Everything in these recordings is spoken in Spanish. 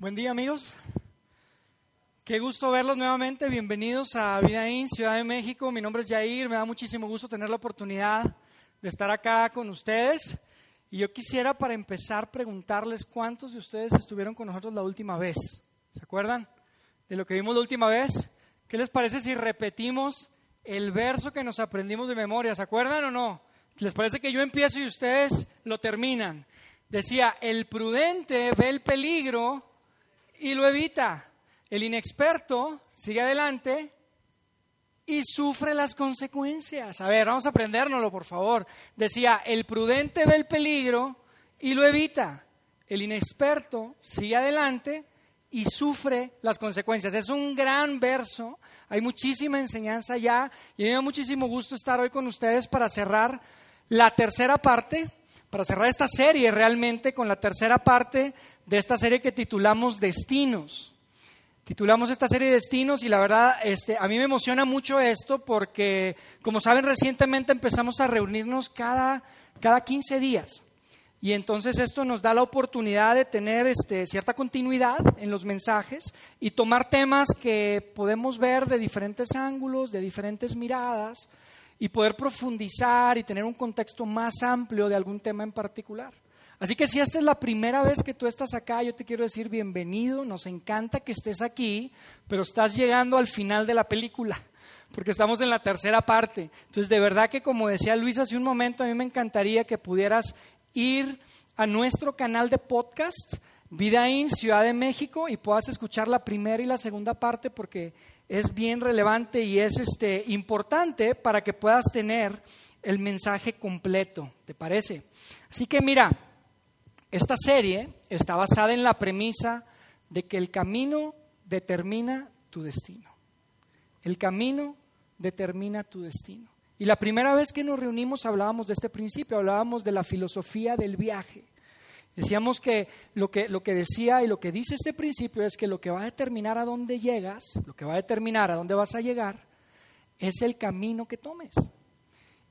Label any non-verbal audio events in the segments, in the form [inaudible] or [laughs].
Buen día amigos. Qué gusto verlos nuevamente. Bienvenidos a Vida In, Ciudad de México. Mi nombre es Jair. Me da muchísimo gusto tener la oportunidad de estar acá con ustedes. Y yo quisiera para empezar preguntarles cuántos de ustedes estuvieron con nosotros la última vez. ¿Se acuerdan de lo que vimos la última vez? ¿Qué les parece si repetimos el verso que nos aprendimos de memoria? ¿Se acuerdan o no? ¿Les parece que yo empiezo y ustedes lo terminan? Decía, el prudente ve el peligro y lo evita. El inexperto sigue adelante y sufre las consecuencias. A ver, vamos a aprendérnoslo, por favor. Decía, el prudente ve el peligro y lo evita. El inexperto sigue adelante y sufre las consecuencias. Es un gran verso, hay muchísima enseñanza ya y me da muchísimo gusto estar hoy con ustedes para cerrar la tercera parte, para cerrar esta serie realmente con la tercera parte de esta serie que titulamos Destinos. Titulamos esta serie Destinos y la verdad este, a mí me emociona mucho esto porque, como saben, recientemente empezamos a reunirnos cada, cada 15 días. Y entonces esto nos da la oportunidad de tener este, cierta continuidad en los mensajes y tomar temas que podemos ver de diferentes ángulos, de diferentes miradas y poder profundizar y tener un contexto más amplio de algún tema en particular. Así que si esta es la primera vez que tú estás acá, yo te quiero decir bienvenido, nos encanta que estés aquí, pero estás llegando al final de la película, porque estamos en la tercera parte. Entonces, de verdad que como decía Luis hace un momento, a mí me encantaría que pudieras ir a nuestro canal de podcast, Vida In Ciudad de México, y puedas escuchar la primera y la segunda parte, porque es bien relevante y es este, importante para que puedas tener el mensaje completo, ¿te parece? Así que mira, esta serie está basada en la premisa de que el camino determina tu destino. El camino determina tu destino. Y la primera vez que nos reunimos hablábamos de este principio, hablábamos de la filosofía del viaje. Decíamos que lo, que lo que decía y lo que dice este principio es que lo que va a determinar a dónde llegas, lo que va a determinar a dónde vas a llegar, es el camino que tomes.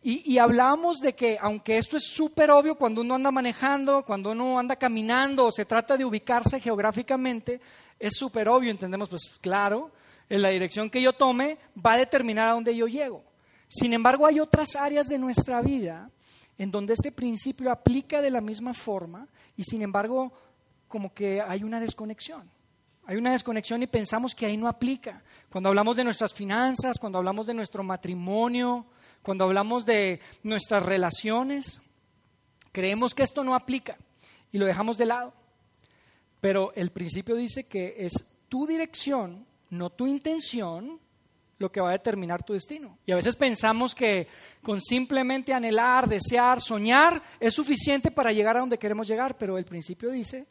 Y, hablábamos de que, aunque esto es súper obvio cuando uno anda manejando, cuando uno anda caminando o se trata de ubicarse geográficamente, es súper obvio, entendemos, pues claro, en la dirección que yo tome va a determinar a dónde yo llego. Sin embargo, hay otras áreas de nuestra vida en donde este principio aplica de la misma forma y sin embargo, como que hay una desconexión. Hay una desconexión y pensamos que ahí no aplica. Cuando hablamos de nuestras finanzas, cuando hablamos de nuestro matrimonio, cuando hablamos de nuestras relaciones, creemos que esto no aplica y lo dejamos de lado. Pero el principio dice que es tu dirección, no tu intención, lo que va a determinar tu destino. Y a veces pensamos que con simplemente anhelar, desear, soñar es suficiente para llegar a donde queremos llegar, pero el principio dice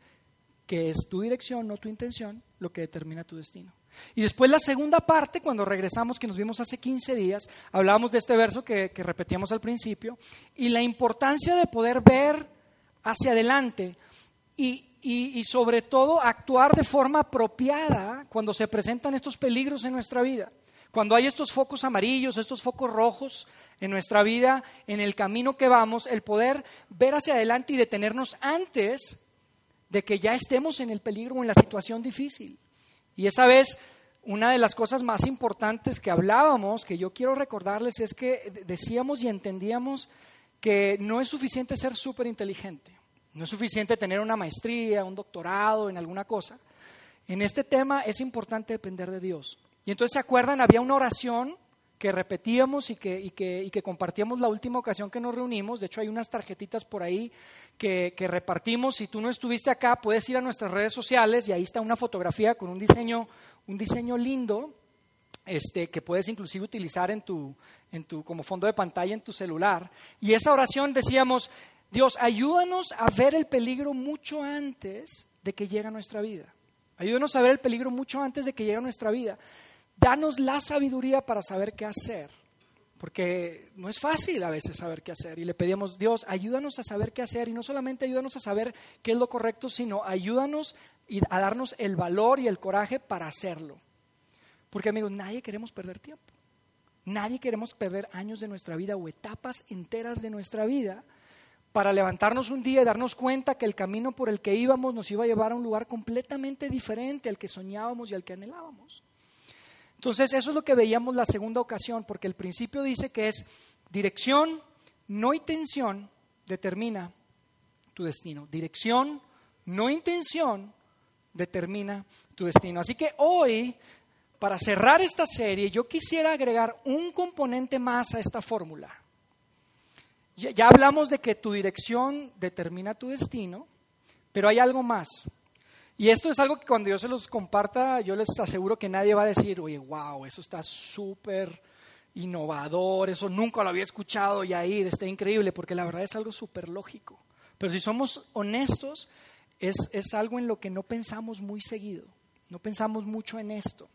que es tu dirección, no tu intención, lo que determina tu destino. Y después la segunda parte, cuando regresamos, que nos vimos hace 15 días, hablábamos de este verso que, repetíamos al principio, y la importancia de poder ver hacia adelante y, y, sobre todo actuar de forma apropiada cuando se presentan estos peligros en nuestra vida. Cuando hay estos focos amarillos, estos focos rojos en nuestra vida, en el camino que vamos, el poder ver hacia adelante y detenernos antes de que ya estemos en el peligro o en la situación difícil. Y esa vez, una de las cosas más importantes que hablábamos, que yo quiero recordarles, es que decíamos y entendíamos que no es suficiente ser súper inteligente, no es suficiente tener una maestría, un doctorado en alguna cosa. En este tema es importante depender de Dios. Y entonces, ¿se acuerdan? Había una oración que repetíamos y que, y que, y que compartíamos la última ocasión que nos reunimos. De hecho, hay unas tarjetitas por ahí que, que, repartimos. Si tú no estuviste acá, puedes ir a nuestras redes sociales y ahí está una fotografía con un diseño, un diseño lindo este, que puedes inclusive utilizar en tu, en tu, como fondo de pantalla en tu celular. Y esa oración decíamos, Dios, ayúdanos a ver el peligro mucho antes de que llegue a nuestra vida. Ayúdanos a ver el peligro mucho antes de que llegue a nuestra vida. Danos la sabiduría para saber qué hacer, porque no es fácil a veces saber qué hacer. Y le pedimos, Dios, ayúdanos a saber qué hacer y no solamente ayúdanos a saber qué es lo correcto, sino ayúdanos a darnos el valor y el coraje para hacerlo. Porque amigos, nadie queremos perder tiempo. Nadie queremos perder años de nuestra vida o etapas enteras de nuestra vida para levantarnos un día y darnos cuenta que el camino por el que íbamos nos iba a llevar a un lugar completamente diferente al que soñábamos y al que anhelábamos. Entonces, eso es lo que veíamos la segunda ocasión, porque el principio dice que es dirección, no intención, determina tu destino. Dirección, no intención, determina tu destino. Así que hoy, para cerrar esta serie, yo quisiera agregar un componente más a esta fórmula. Ya, hablamos de que tu dirección determina tu destino, pero hay algo más. Y esto es algo que cuando yo se los comparta, yo les aseguro que nadie va a decir, oye, wow, eso está súper innovador, eso nunca lo había escuchado, Yair, está increíble, porque la verdad es algo súper lógico. Pero si somos honestos, es, es, algo en lo que no pensamos muy seguido, no pensamos mucho en esto.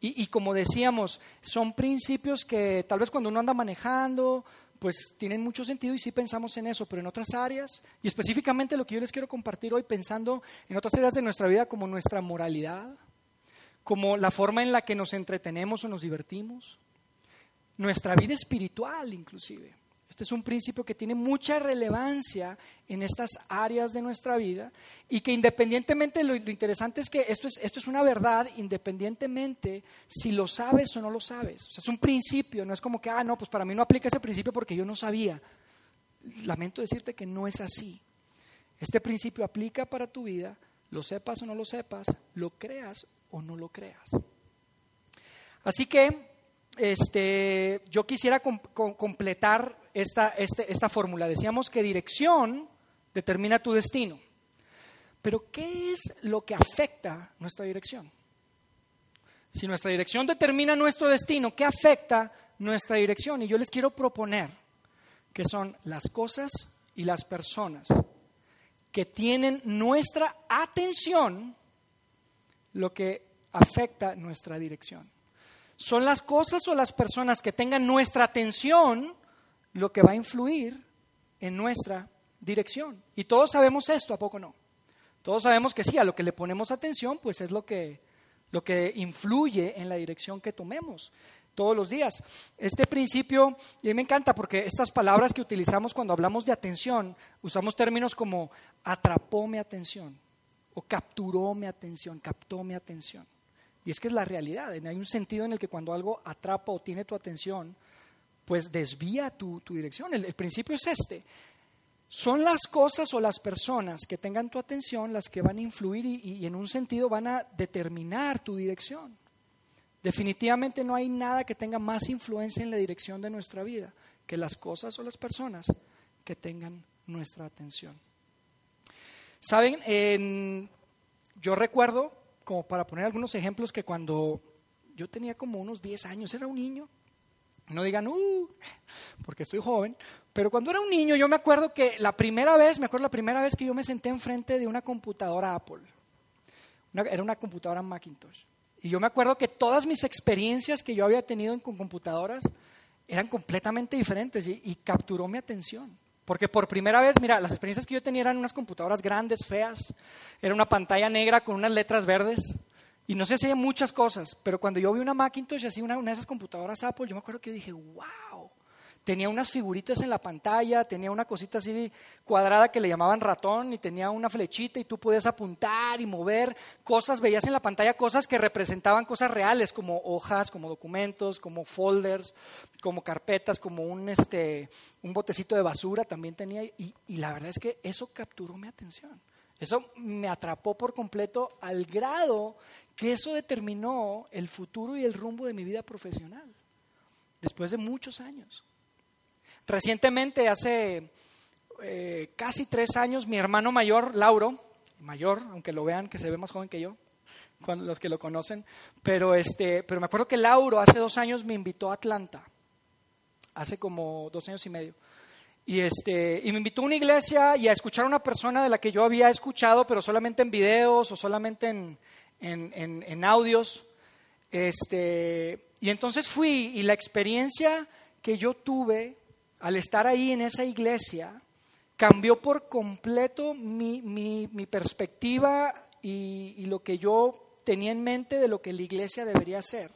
Y, y como decíamos, son principios que tal vez cuando uno anda manejando, pues tienen mucho sentido y sí pensamos en eso, pero en otras áreas, y específicamente lo que yo les quiero compartir hoy, pensando en otras áreas de nuestra vida como nuestra moralidad, como la forma en la que nos entretenemos o nos divertimos, nuestra vida espiritual inclusive. Este es un principio que tiene mucha relevancia en estas áreas de nuestra vida y que independientemente, lo, interesante es que esto es, esto es una verdad independientemente si lo sabes o no lo sabes. O sea, es un principio, no es como que, ah, no, pues para mí no aplica ese principio porque yo no sabía. Lamento decirte que no es así. Este principio aplica para tu vida, lo sepas o no lo sepas, lo creas o no lo creas. Así que este, yo quisiera completar esta, este, esta fórmula. Decíamos que dirección determina tu destino. Pero ¿qué es lo que afecta nuestra dirección? Si nuestra dirección determina nuestro destino, ¿qué afecta nuestra dirección? Y yo les quiero proponer que son las cosas y las personas que tienen nuestra atención lo que afecta nuestra dirección. Son las cosas o las personas que tengan nuestra atención lo que va a influir en nuestra dirección. Y todos sabemos esto, ¿a poco no? Todos sabemos que sí, a lo que le ponemos atención, pues es lo que, lo que influye en la dirección que tomemos todos los días. Este principio, a mí me encanta porque estas palabras que utilizamos cuando hablamos de atención, usamos términos como atrapó mi atención o capturó mi atención, captó mi atención. Y es que es la realidad, hay un sentido en el que cuando algo atrapa o tiene tu atención, pues desvía tu, dirección. El, principio es este. Son las cosas o las personas que tengan tu atención las que van a influir y, en un sentido van a determinar tu dirección. Definitivamente no hay nada que tenga más influencia en la dirección de nuestra vida que las cosas o las personas que tengan nuestra atención. Saben, yo recuerdo, como para poner algunos ejemplos, que cuando yo tenía como unos 10 años, era un niño, no digan, uh, porque estoy joven, pero cuando era un niño yo me acuerdo que la primera vez, me acuerdo la primera vez que yo me senté enfrente de una computadora Apple, era una computadora Macintosh, y yo me acuerdo que todas mis experiencias que yo había tenido con computadoras eran completamente diferentes y, y capturó mi atención. Porque por primera vez, mira, las experiencias que yo tenía eran unas computadoras grandes, feas, era una pantalla negra con unas letras verdes, y no si hay muchas cosas, pero cuando yo vi una Macintosh, así una, una de esas computadoras Apple, yo me acuerdo que yo dije, wow, tenía unas figuritas en la pantalla, tenía una cosita así cuadrada que le llamaban ratón y tenía una flechita y tú podías apuntar y mover cosas, veías en la pantalla cosas que representaban cosas reales como hojas, como documentos, como folders, como carpetas, como un, este, un botecito de basura también tenía y, y la verdad es que eso capturó mi atención. Eso me atrapó por completo al grado que eso determinó el futuro y el rumbo de mi vida profesional, después de muchos años. Recientemente, hace eh, casi tres años, mi hermano mayor, Lauro, mayor, aunque lo vean que se ve más joven que yo, cuando, los que lo conocen, pero, este, pero me acuerdo que Lauro hace dos años me invitó a Atlanta, hace como dos años y medio. Y, este, y me invitó a una iglesia y a escuchar a una persona de la que yo había escuchado, pero solamente en videos o solamente en, en, audios. Este, y entonces fui y la experiencia que yo tuve al estar ahí en esa iglesia cambió por completo mi, mi, perspectiva y, lo que yo tenía en mente de lo que la iglesia debería ser.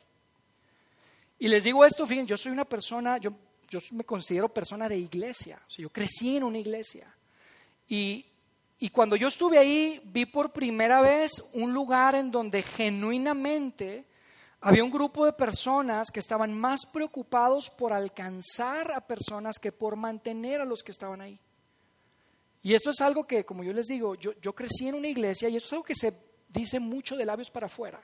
Y les digo esto, fíjense, yo soy una persona, yo yo me considero persona de iglesia, o yo crecí en una iglesia. Y, y cuando yo estuve ahí, vi por primera vez un lugar en donde genuinamente había un grupo de personas que estaban más preocupados por alcanzar a personas que por mantener a los que estaban ahí. Y esto es algo que, como yo les digo, yo, crecí en una iglesia y esto es algo que se dice mucho de labios para afuera.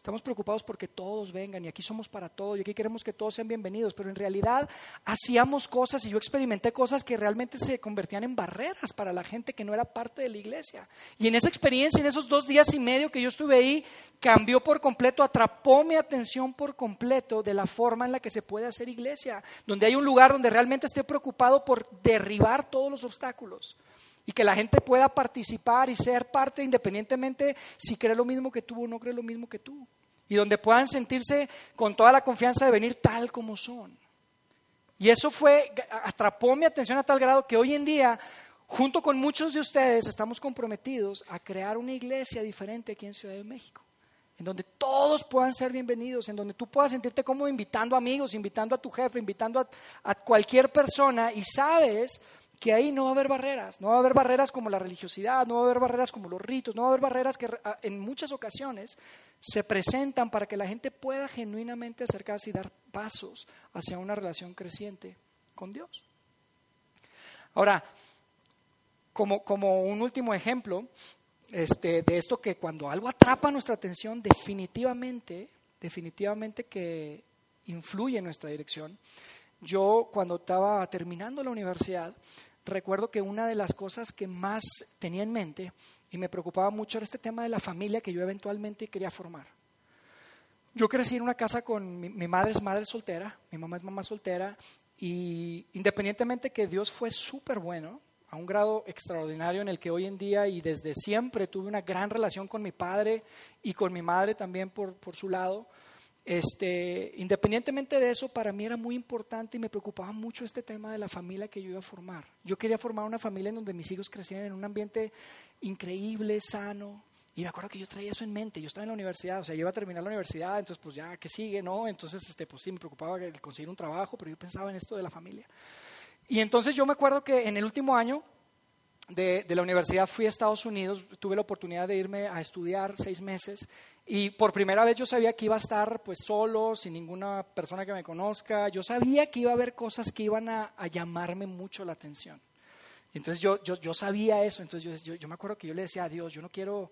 Estamos preocupados porque todos vengan y aquí somos para todos y aquí queremos que todos sean bienvenidos, pero en realidad hacíamos cosas y yo experimenté cosas que realmente se convertían en barreras para la gente que no era parte de la iglesia. Y en esa experiencia, en esos dos días y medio que yo estuve ahí, cambió por completo, atrapó mi atención por completo de la forma en la que se puede hacer iglesia, donde hay un lugar donde realmente esté preocupado por derribar todos los obstáculos y que la gente pueda participar y ser parte independientemente si cree lo mismo que tú o no cree lo mismo que tú. Y donde puedan sentirse con toda la confianza de venir tal como son. Y eso fue, atrapó mi atención a tal grado que hoy en día, junto con muchos de ustedes, estamos comprometidos a crear una iglesia diferente aquí en Ciudad de México en donde todos puedan ser bienvenidos, en donde tú puedas sentirte cómodo invitando amigos, invitando a tu jefe, invitando a, a, cualquier persona y sabes que ahí no va a haber barreras, no va a haber barreras como la religiosidad, no va a haber barreras como los ritos, no va a haber barreras que en muchas ocasiones se presentan para que la gente pueda genuinamente acercarse y dar pasos hacia una relación creciente con Dios. Ahora, como, como un último ejemplo este, de esto que cuando algo atrapa nuestra atención, definitivamente, definitivamente que influye en nuestra dirección. Yo cuando estaba terminando la universidad, recuerdo que una de las cosas que más tenía en mente y me preocupaba mucho era este tema de la familia que yo eventualmente quería formar. Yo crecí en una casa con mi, madre es madre soltera, mi mamá es mamá soltera y independientemente que Dios fue súper bueno, a un grado extraordinario en el que hoy en día y desde siempre tuve una gran relación con mi padre y con mi madre también por, por su lado, este, independientemente de eso, para mí era muy importante y me preocupaba mucho este tema de la familia que yo iba a formar. Yo quería formar una familia en donde mis hijos crecieran en un ambiente increíble, sano. Y me acuerdo que yo traía eso en mente. Yo estaba en la universidad, o sea, yo iba a terminar la universidad, entonces pues ya, ¿qué sigue? ¿No? Entonces, este, pues sí, me preocupaba conseguir un trabajo, pero yo pensaba en esto de la familia. Y entonces yo me acuerdo que en el último año de, de, la universidad fui a Estados Unidos, tuve la oportunidad de irme a estudiar seis meses y por primera vez yo sabía que iba a estar pues solo, sin ninguna persona que me conozca. Yo sabía que iba a haber cosas que iban a, llamarme mucho la atención. Entonces yo, yo, yo, sabía eso. Entonces yo, yo, me acuerdo que yo le decía a Dios, yo no quiero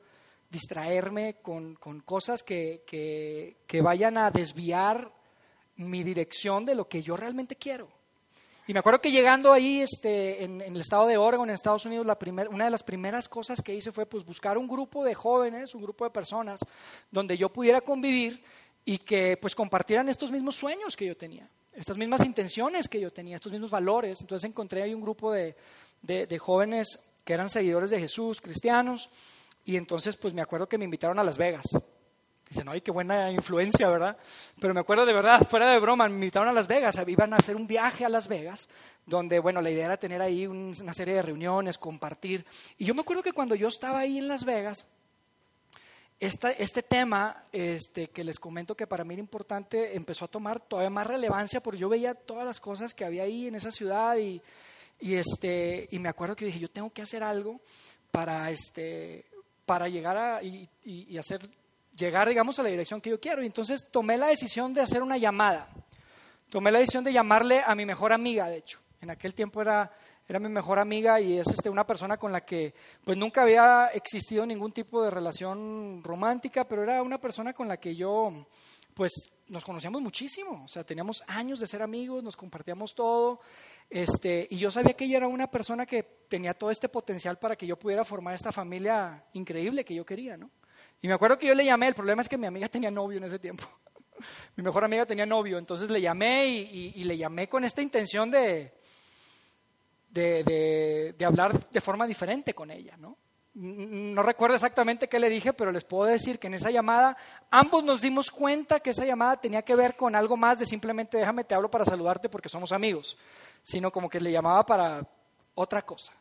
distraerme con, con cosas que, que, que vayan a desviar mi dirección de lo que yo realmente quiero. Y me acuerdo que llegando ahí este, en, el estado de Oregon, en Estados Unidos, la primer, una de las primeras cosas que hice fue pues, buscar un grupo de jóvenes, un grupo de personas, donde yo pudiera convivir y que pues, compartieran estos mismos sueños que yo tenía, estas mismas intenciones que yo tenía, estos mismos valores. Entonces encontré ahí un grupo de, de, de jóvenes que eran seguidores de Jesús, cristianos, y entonces pues me acuerdo que me invitaron a Las Vegas. Dicen, ay, qué buena influencia, ¿verdad? Pero me acuerdo de verdad, fuera de broma, me invitaron a Las Vegas, iban a hacer un viaje a Las Vegas, donde, bueno, la idea era tener ahí una serie de reuniones, compartir. Y yo me acuerdo que cuando yo estaba ahí en Las Vegas, este tema este, que les comento que para mí era importante empezó a tomar todavía más relevancia porque yo veía todas las cosas que había ahí en esa ciudad y, este, y me acuerdo que dije, yo tengo que hacer algo para, este, para llegar a, y hacer llegar, digamos, a la dirección que yo quiero. Y entonces tomé la decisión de hacer una llamada. Tomé la decisión de llamarle a mi mejor amiga, de hecho. En aquel tiempo era, era mi mejor amiga y es este, una persona con la que pues nunca había existido ningún tipo de relación romántica, pero era una persona con la que yo pues nos conocíamos muchísimo, o sea, teníamos años de ser amigos, nos compartíamos todo, este, y yo sabía que ella era una persona que tenía todo este potencial para que yo pudiera formar esta familia increíble que yo quería, ¿no? Y me acuerdo que yo le llamé, el problema es que mi amiga tenía novio en ese tiempo. [laughs] mi mejor amiga tenía novio, entonces le llamé y, le llamé con esta intención de, de, de, hablar de forma diferente con ella, ¿no? No recuerdo exactamente qué le dije, pero les puedo decir que en esa llamada ambos nos dimos cuenta que esa llamada tenía que ver con algo más de simplemente déjame te hablo para saludarte porque somos amigos, sino como que le llamaba para otra cosa.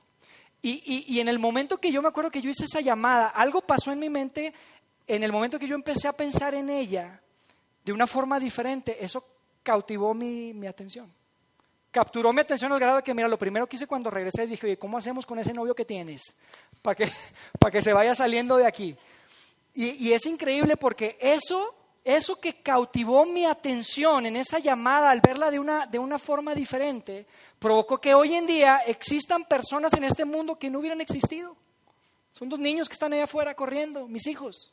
Y, en el momento que yo me acuerdo que yo hice esa llamada, algo pasó en mi mente, en el momento que yo empecé a pensar en ella de una forma diferente, eso cautivó mi, atención. capturó mi atención al grado de que, mira, lo primero que hice cuando regresé es dije, oye, ¿cómo hacemos con ese novio que tienes? Para que, [laughs] para que se vaya saliendo de aquí. Y, y es increíble porque eso, eso que cautivó mi atención en esa llamada, al verla de una, de una forma diferente, provocó que hoy en día existan personas en este mundo que no hubieran existido. Son dos niños que están allá afuera corriendo, mis hijos.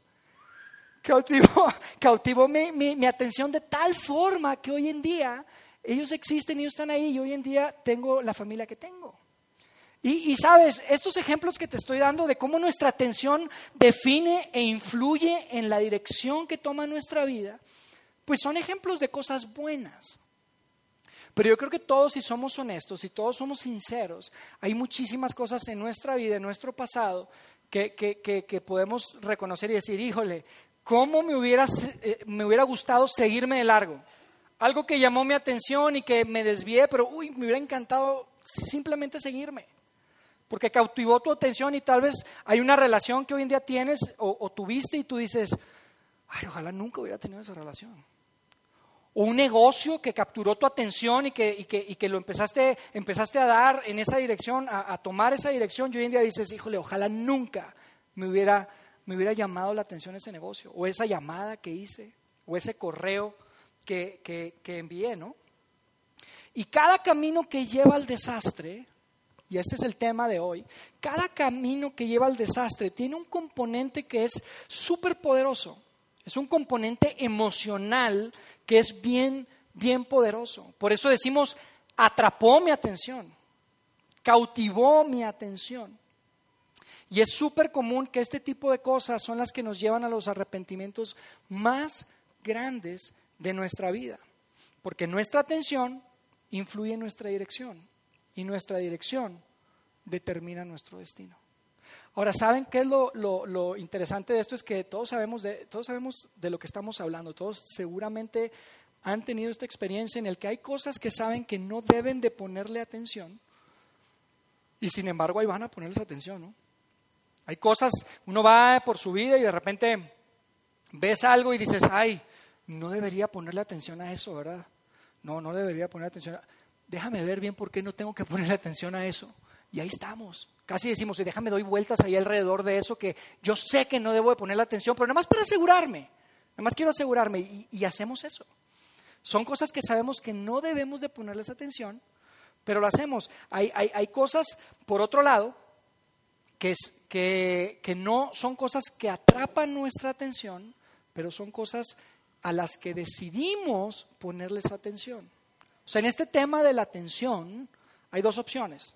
Cautivó, [laughs] cautivó mi, mi, mi atención de tal forma que hoy en día ellos existen, ellos están ahí y hoy en día tengo la familia que tengo. Y, sabes, estos ejemplos que te estoy dando de cómo nuestra atención define e influye en la dirección que toma nuestra vida, pues son ejemplos de cosas buenas. Pero yo creo que todos, si somos honestos, si todos somos sinceros, hay muchísimas cosas en nuestra vida, en nuestro pasado, que, que, que, que podemos reconocer y decir, híjole, ¿cómo me hubiera, eh, me hubiera gustado seguirme de largo? algo que llamó mi atención y que me desvié, pero uy, me hubiera encantado simplemente seguirme, porque cautivó tu atención y tal vez hay una relación que hoy en día tienes o, tuviste y tú dices, ay, ojalá nunca hubiera tenido esa relación. O un negocio que capturó tu atención y que, que, lo empezaste, empezaste a dar en esa dirección, a, a, tomar esa dirección, y hoy en día dices, híjole, ojalá nunca me hubiera, me hubiera llamado la atención ese negocio, o esa llamada que hice, o ese correo que, que, envié, ¿no? Y cada camino que lleva al desastre, y este es el tema de hoy, cada camino que lleva al desastre tiene un componente que es súper poderoso, es un componente emocional que es bien, bien poderoso. Por eso decimos, atrapó mi atención, cautivó mi atención. Y es súper común que este tipo de cosas son las que nos llevan a los arrepentimientos más grandes de nuestra vida, porque nuestra atención influye en nuestra dirección y nuestra dirección determina nuestro destino. Ahora, ¿saben qué es lo, lo, interesante de esto? Es que todos sabemos de, todos sabemos de lo que estamos hablando, todos seguramente han tenido esta experiencia en el que hay cosas que saben que no deben de ponerle atención y sin embargo ahí van a ponerles atención, ¿no? Hay cosas, uno va por su vida y de repente ves algo y dices, ay, no debería ponerle atención a eso, ¿verdad? No, no debería poner atención. Déjame ver bien por qué no tengo que ponerle atención a eso. Y ahí estamos. Casi decimos, déjame doy vueltas ahí alrededor de eso que yo sé que no debo de ponerle atención, pero nada más para asegurarme. Nada más quiero asegurarme y, y hacemos eso. Son cosas que sabemos que no debemos de ponerles atención, pero lo hacemos. Hay, hay, hay cosas, por otro lado, que, es, que, que no son cosas que atrapan nuestra atención, pero son cosas a las que decidimos ponerles atención. O sea, en este tema de la atención hay dos opciones.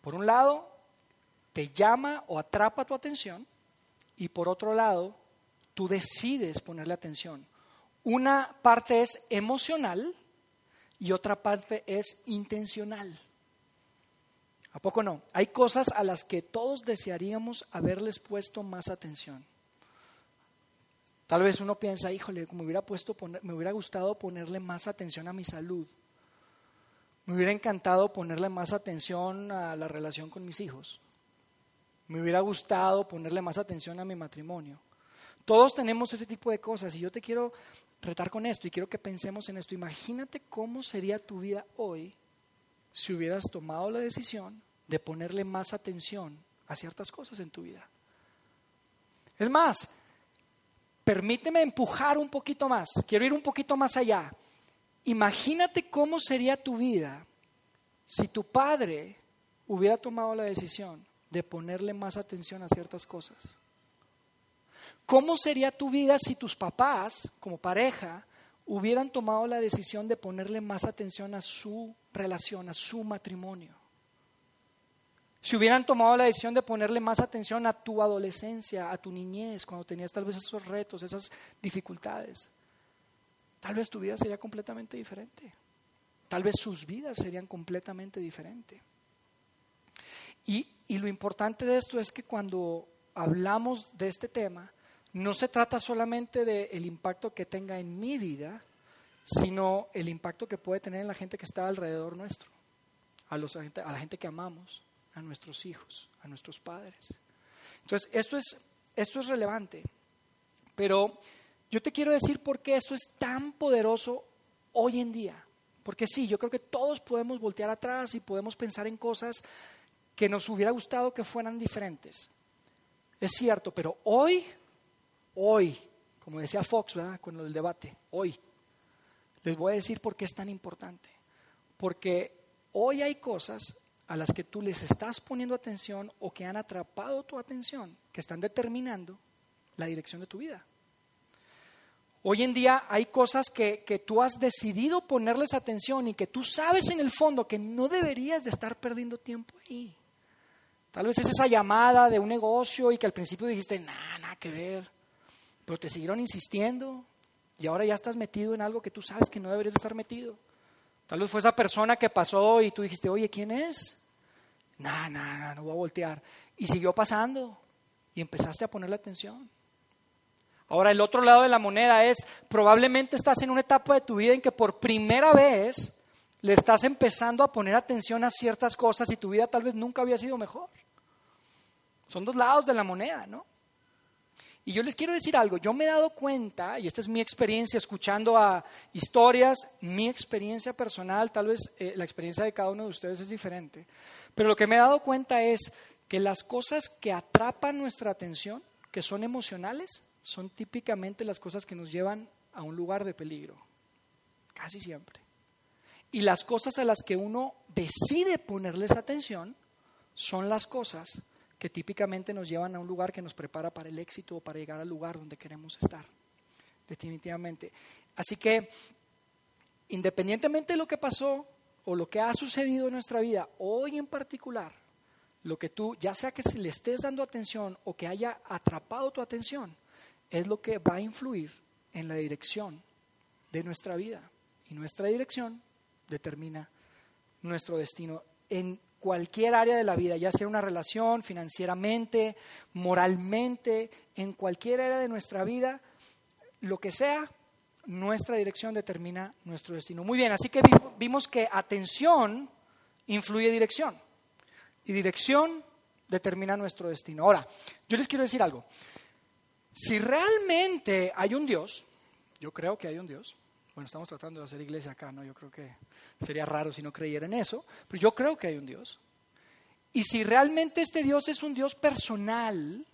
Por un lado, te llama o atrapa tu atención y por otro lado, tú decides ponerle atención. Una parte es emocional y otra parte es intencional. ¿A poco no? Hay cosas a las que todos desearíamos haberles puesto más atención. Tal vez uno piensa, híjole, me hubiera, puesto me hubiera gustado ponerle más atención a mi salud. Me hubiera encantado ponerle más atención a la relación con mis hijos. Me hubiera gustado ponerle más atención a mi matrimonio. Todos tenemos ese tipo de cosas y yo te quiero retar con esto y quiero que pensemos en esto. Imagínate cómo sería tu vida hoy si hubieras tomado la decisión de ponerle más atención a ciertas cosas en tu vida. Es más, permíteme empujar un poquito más, quiero ir un poquito más allá. Imagínate cómo sería tu vida si tu padre hubiera tomado la decisión de ponerle más atención a ciertas cosas. ¿Cómo sería tu vida si tus papás, como pareja, hubieran tomado la decisión de ponerle más atención a su relación, a su matrimonio? Si hubieran tomado la decisión de ponerle más atención a tu adolescencia, a tu niñez, cuando tenías tal vez esos retos, esas dificultades, tal vez tu vida sería completamente diferente. Tal vez sus vidas serían completamente diferentes. Y, y lo importante de esto es que cuando hablamos de este tema, no se trata solamente del impacto que tenga en mi vida, sino el impacto que puede tener en la gente que está alrededor nuestro, a, los, a la gente que amamos a nuestros hijos, a nuestros padres. Entonces, esto es, esto es relevante. Pero yo te quiero decir por qué esto es tan poderoso hoy en día. Porque sí, yo creo que todos podemos voltear atrás y podemos pensar en cosas que nos hubiera gustado que fueran diferentes. Es cierto, pero hoy, hoy, como decía Fox, ¿verdad? Con el debate, hoy, les voy a decir por qué es tan importante. Porque hoy hay cosas a las que tú les estás poniendo atención o que han atrapado tu atención, que están determinando la dirección de tu vida. Hoy en día hay cosas que, que, tú has decidido ponerles atención y que tú sabes en el fondo que no deberías de estar perdiendo tiempo ahí. Tal vez es esa llamada de un negocio y que al principio dijiste, nada, nada que ver, pero te siguieron insistiendo y ahora ya estás metido en algo que tú sabes que no deberías estar metido. Tal vez fue esa persona que pasó y tú dijiste, oye, ¿quién es? Nada, nada, no voy a voltear. Y siguió pasando y empezaste a ponerle atención. Ahora, el otro lado de la moneda es, probablemente estás en una etapa de tu vida en que por primera vez le estás empezando a poner atención a ciertas cosas y tu vida tal vez nunca había sido mejor. Son dos lados de la moneda, ¿no? Y yo les quiero decir algo, yo me he dado cuenta, y esta es mi experiencia escuchando a historias, mi experiencia personal, tal vez eh, la experiencia de cada uno de ustedes es diferente, pero lo que me he dado cuenta es que las cosas que atrapan nuestra atención, que son emocionales, son típicamente las cosas que nos llevan a un lugar de peligro, casi siempre. Y las cosas a las que uno decide ponerles atención son las cosas que típicamente nos llevan a un lugar que nos prepara para el éxito o para llegar al lugar donde queremos estar. Definitivamente. Así que, independientemente de lo que pasó o lo que ha sucedido en nuestra vida, hoy en particular, lo que tú, ya sea que le estés dando atención o que haya atrapado tu atención, es lo que va a influir en la dirección de nuestra vida. Y nuestra dirección determina nuestro destino en cualquier área de la vida, ya sea una relación, financieramente, moralmente, en cualquier área de nuestra vida, lo que sea, nuestra dirección determina nuestro destino. Muy bien, así que vimos que atención influye dirección y dirección determina nuestro destino. Ahora, yo les quiero decir algo. Si realmente hay un Dios, yo creo que hay un Dios, bueno, estamos tratando de hacer iglesia acá, ¿no? Yo creo que sería raro si no creyera en eso, pero yo creo que hay un Dios. Y si realmente este Dios es un Dios personal,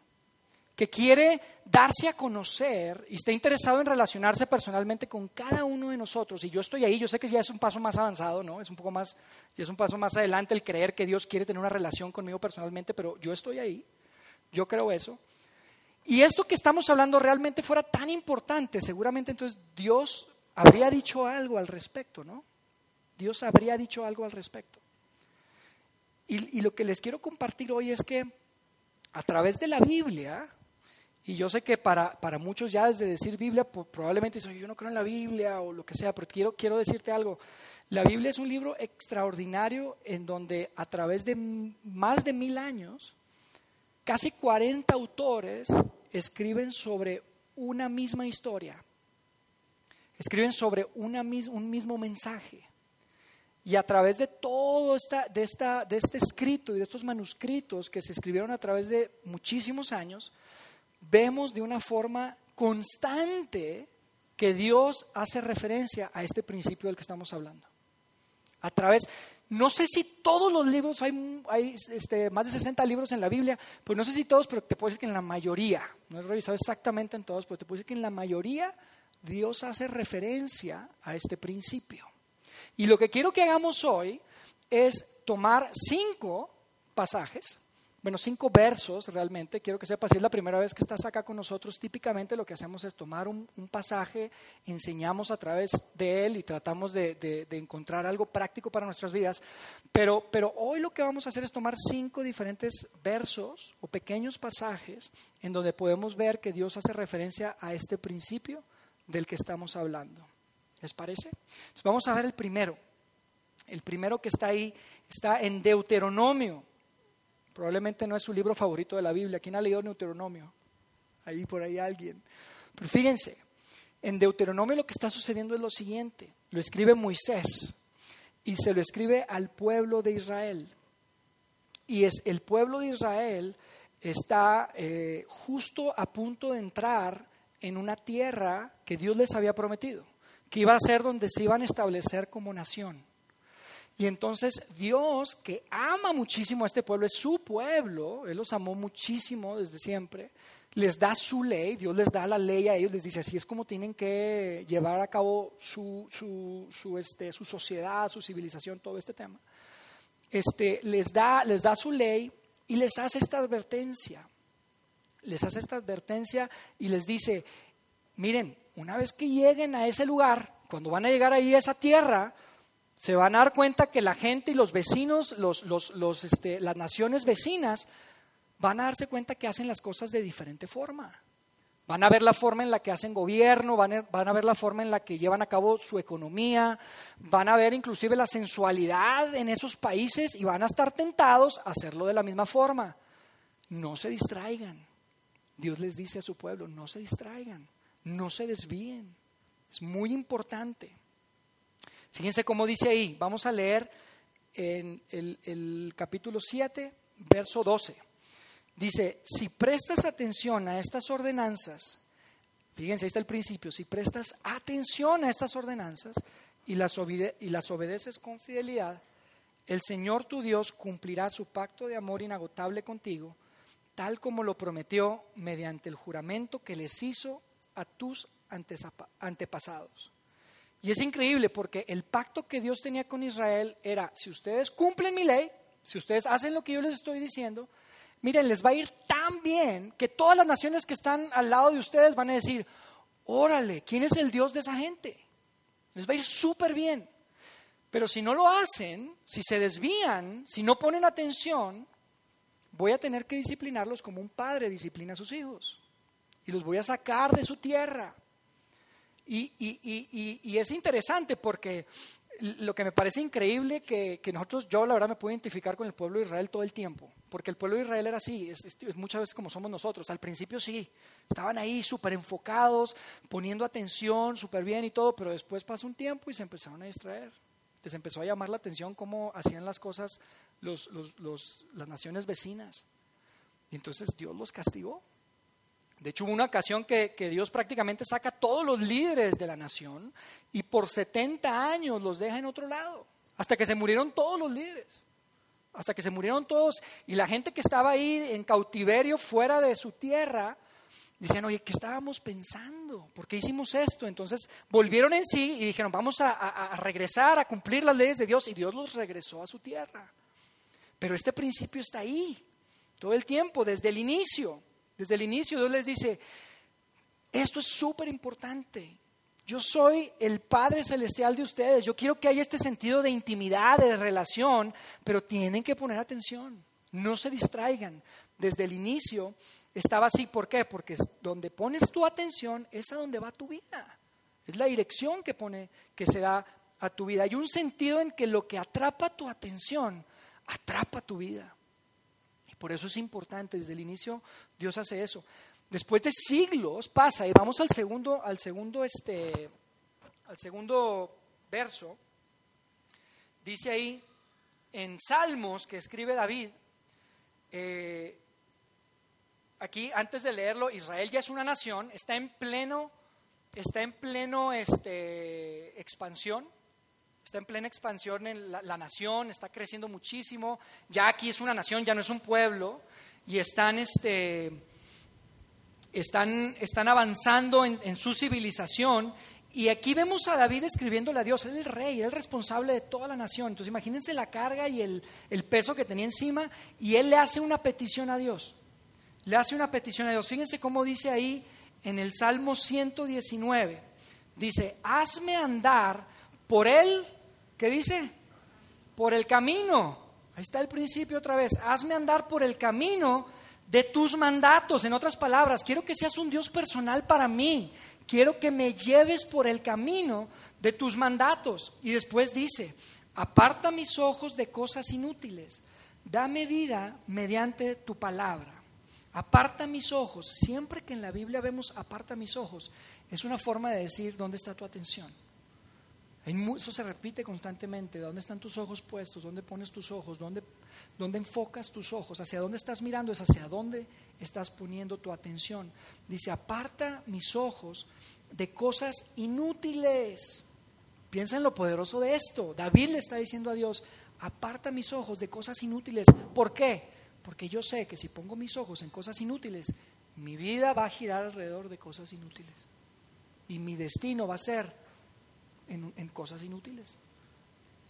que quiere darse a conocer y está interesado en relacionarse personalmente con cada uno de nosotros, y yo estoy ahí, yo sé que ya es un paso más avanzado, ¿no? Es un poco más, ya es un paso más adelante el creer que Dios quiere tener una relación conmigo personalmente, pero yo estoy ahí, yo creo eso. Y esto que estamos hablando realmente fuera tan importante, seguramente entonces Dios habría dicho algo al respecto, ¿no? Dios habría dicho algo al respecto. Y, lo que les quiero compartir hoy es que a través de la Biblia, y yo sé que para, para muchos ya desde decir Biblia, probablemente dicen, yo no creo en la Biblia o lo que sea, pero quiero, quiero decirte algo. La Biblia es un libro extraordinario en donde a través de más de mil años, casi 40 autores escriben sobre una misma historia escriben sobre una, un mismo mensaje. Y a través de todo esta, de, esta, de este escrito y de estos manuscritos que se escribieron a través de muchísimos años, vemos de una forma constante que Dios hace referencia a este principio del que estamos hablando. A través, no sé si todos los libros, hay, este, más de 60 libros en la Biblia, pues no sé si todos, pero te puedo decir que en la mayoría, no he revisado exactamente en todos, pero te puedo decir que en la mayoría Dios hace referencia a este principio. Y lo que quiero que hagamos hoy es tomar cinco pasajes, bueno, cinco versos realmente. Quiero que sepas, si es la primera vez que estás acá con nosotros, típicamente lo que hacemos es tomar un, pasaje, enseñamos a través de él y tratamos de, encontrar algo práctico para nuestras vidas. Pero, pero hoy lo que vamos a hacer es tomar cinco diferentes versos o pequeños pasajes en donde podemos ver que Dios hace referencia a este principio del que estamos hablando. ¿Les parece? vamos a ver el primero. El primero que está ahí está en Deuteronomio. Probablemente no es su libro favorito de la Biblia. ¿Quién ha leído Deuteronomio? Ahí por ahí alguien. Pero fíjense, en Deuteronomio lo que está sucediendo es lo siguiente. Lo escribe Moisés y se lo escribe al pueblo de Israel. Y es el pueblo de Israel está eh, justo a punto de entrar en una tierra que Dios les había prometido. que iba a ser donde se iban a establecer como nación. Y entonces Dios, que ama muchísimo a este pueblo, es su pueblo, Él los amó muchísimo desde siempre, les da su ley, Dios les da la ley a ellos, les dice así es como tienen que llevar a cabo su, su, este, su sociedad, su civilización, todo este tema. Este, les, da, les da su ley y les hace esta advertencia. Les hace esta advertencia y les dice, miren, una vez que lleguen a ese lugar, cuando van a llegar ahí a esa tierra, se van a dar cuenta que la gente y los vecinos, este, las naciones vecinas, van a darse cuenta que hacen las cosas de diferente forma. Van a ver la forma en la que hacen gobierno, van a, van a, ver la forma en la que llevan a cabo su economía, van a ver inclusive la sensualidad en esos países y van a estar tentados a hacerlo de la misma forma. No se distraigan. Dios les dice a su pueblo, no se distraigan, no se desvíen. Es muy importante. Fíjense cómo dice ahí, vamos a leer en el, capítulo 7, verso 12. Dice, si prestas atención a estas ordenanzas, fíjense, ahí está el principio, si prestas atención a estas ordenanzas y las, y las obedeces con fidelidad, el Señor tu Dios cumplirá su pacto de amor inagotable contigo, tal como lo prometió mediante el juramento que les hizo a tus antepasados. Y es increíble porque el pacto que Dios tenía con Israel era, si ustedes cumplen mi ley, si ustedes hacen lo que yo les estoy diciendo, miren, les va a ir tan bien que todas las naciones que están al lado de ustedes van a decir, órale, ¿quién es el Dios de esa gente? Les va a ir súper bien. Pero si no lo hacen, si se desvían, si no ponen atención, voy a tener que disciplinarlos como un padre disciplina a sus hijos. Y los voy a sacar de su tierra. Y, y es interesante porque lo que me parece increíble que, que, nosotros, yo la verdad me puedo identificar con el pueblo de Israel todo el tiempo, porque el pueblo de Israel era así, muchas veces como somos nosotros. Al principio sí, estaban ahí súper enfocados, poniendo atención, súper bien y todo, pero después pasó un tiempo y se empezaron a distraer. Les empezó a llamar la atención cómo hacían las cosas los, los, los, las naciones vecinas. Y entonces Dios los castigó. De hecho, hubo una ocasión que, Dios prácticamente saca a todos los líderes de la nación y por 70 años los deja en otro lado, hasta que se murieron todos los líderes, hasta que se murieron todos y la gente que estaba ahí en cautiverio fuera de su tierra, decían, oye, ¿qué estábamos pensando? ¿Por qué hicimos esto? Entonces volvieron en sí y dijeron, vamos a, a regresar a cumplir las leyes de Dios y Dios los regresó a su tierra. Pero este principio está ahí, todo el tiempo, desde el inicio. Desde el inicio Dios les dice, esto es súper importante. Yo soy el Padre Celestial de ustedes. Yo quiero que haya este sentido de intimidad, de relación, pero tienen que poner atención. No se distraigan. Desde el inicio estaba así. ¿Por qué? Porque donde pones tu atención es a donde va tu vida. Es la dirección que pone, que se da a tu vida. Hay un sentido en que lo que atrapa tu atención atrapa tu vida. Por eso es importante, desde el inicio Dios hace eso. Después de siglos pasa, y vamos al segundo, al segundo, este, al segundo verso, dice ahí en Salmos que escribe David, eh, aquí antes de leerlo, Israel ya es una nación, está en pleno, está en pleno este, expansión, está en plena expansión en la, nación, está creciendo muchísimo. Ya aquí es una nación, ya no es un pueblo, y están, este, están, están avanzando en, su civilización. Y aquí vemos a David escribiéndole a Dios, él es el rey, él es el responsable de toda la nación. Entonces imagínense la carga y el, el peso que tenía encima, y él le hace una petición a Dios. Le hace una petición a Dios. Fíjense cómo dice ahí en el Salmo 119. Dice, hazme andar por él ¿Qué dice? Por el camino. Ahí está el principio otra vez. Hazme andar por el camino de tus mandatos. En otras palabras, quiero que seas un Dios personal para mí. Quiero que me lleves por el camino de tus mandatos. Y después dice, aparta mis ojos de cosas inútiles. Dame vida mediante tu palabra. Aparta mis ojos. Siempre que en la Biblia vemos aparta mis ojos, es una forma de decir dónde está tu atención. Eso se repite constantemente. ¿Dónde están tus ojos puestos? ¿Dónde pones tus ojos? ¿Dónde, ¿Dónde, enfocas tus ojos? ¿Hacia dónde estás mirando? Es hacia dónde estás poniendo tu atención. Dice, aparta mis ojos de cosas inútiles. Piensa en lo poderoso de esto. David le está diciendo a Dios, aparta mis ojos de cosas inútiles. ¿Por qué? Porque yo sé que si pongo mis ojos en cosas inútiles, mi vida va a girar alrededor de cosas inútiles. Y mi destino va a ser en, cosas inútiles.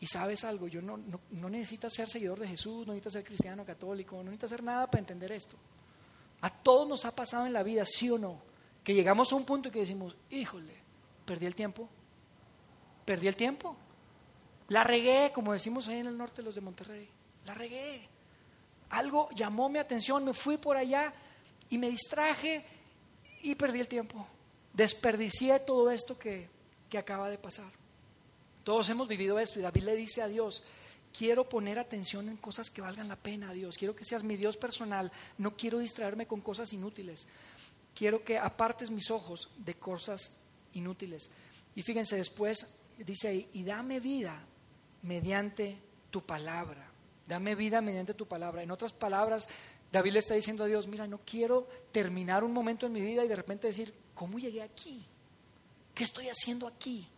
Y sabes algo, yo no, no, no necesitas ser seguidor de Jesús, no necesitas ser cristiano, católico, no necesitas hacer nada para entender esto. A todos nos ha pasado en la vida, sí o no, que llegamos a un punto y que decimos, híjole, perdí el tiempo, perdí el tiempo. La regué, como decimos ahí en el norte los de Monterrey, la regué. Algo llamó mi atención, me fui por allá y me distraje y perdí el tiempo. Desperdicié todo esto que, que acaba de pasar. Todos hemos vivido esto y David le dice a Dios, quiero poner atención en cosas que valgan la pena, Dios. Quiero que seas mi Dios personal. No quiero distraerme con cosas inútiles. Quiero que apartes mis ojos de cosas inútiles. Y fíjense, después dice ahí, y dame vida mediante tu palabra. Dame vida mediante tu palabra. En otras palabras, David le está diciendo a Dios, mira, no quiero terminar un momento en mi vida y de repente decir, ¿cómo llegué aquí? ¿Qué estoy haciendo aquí?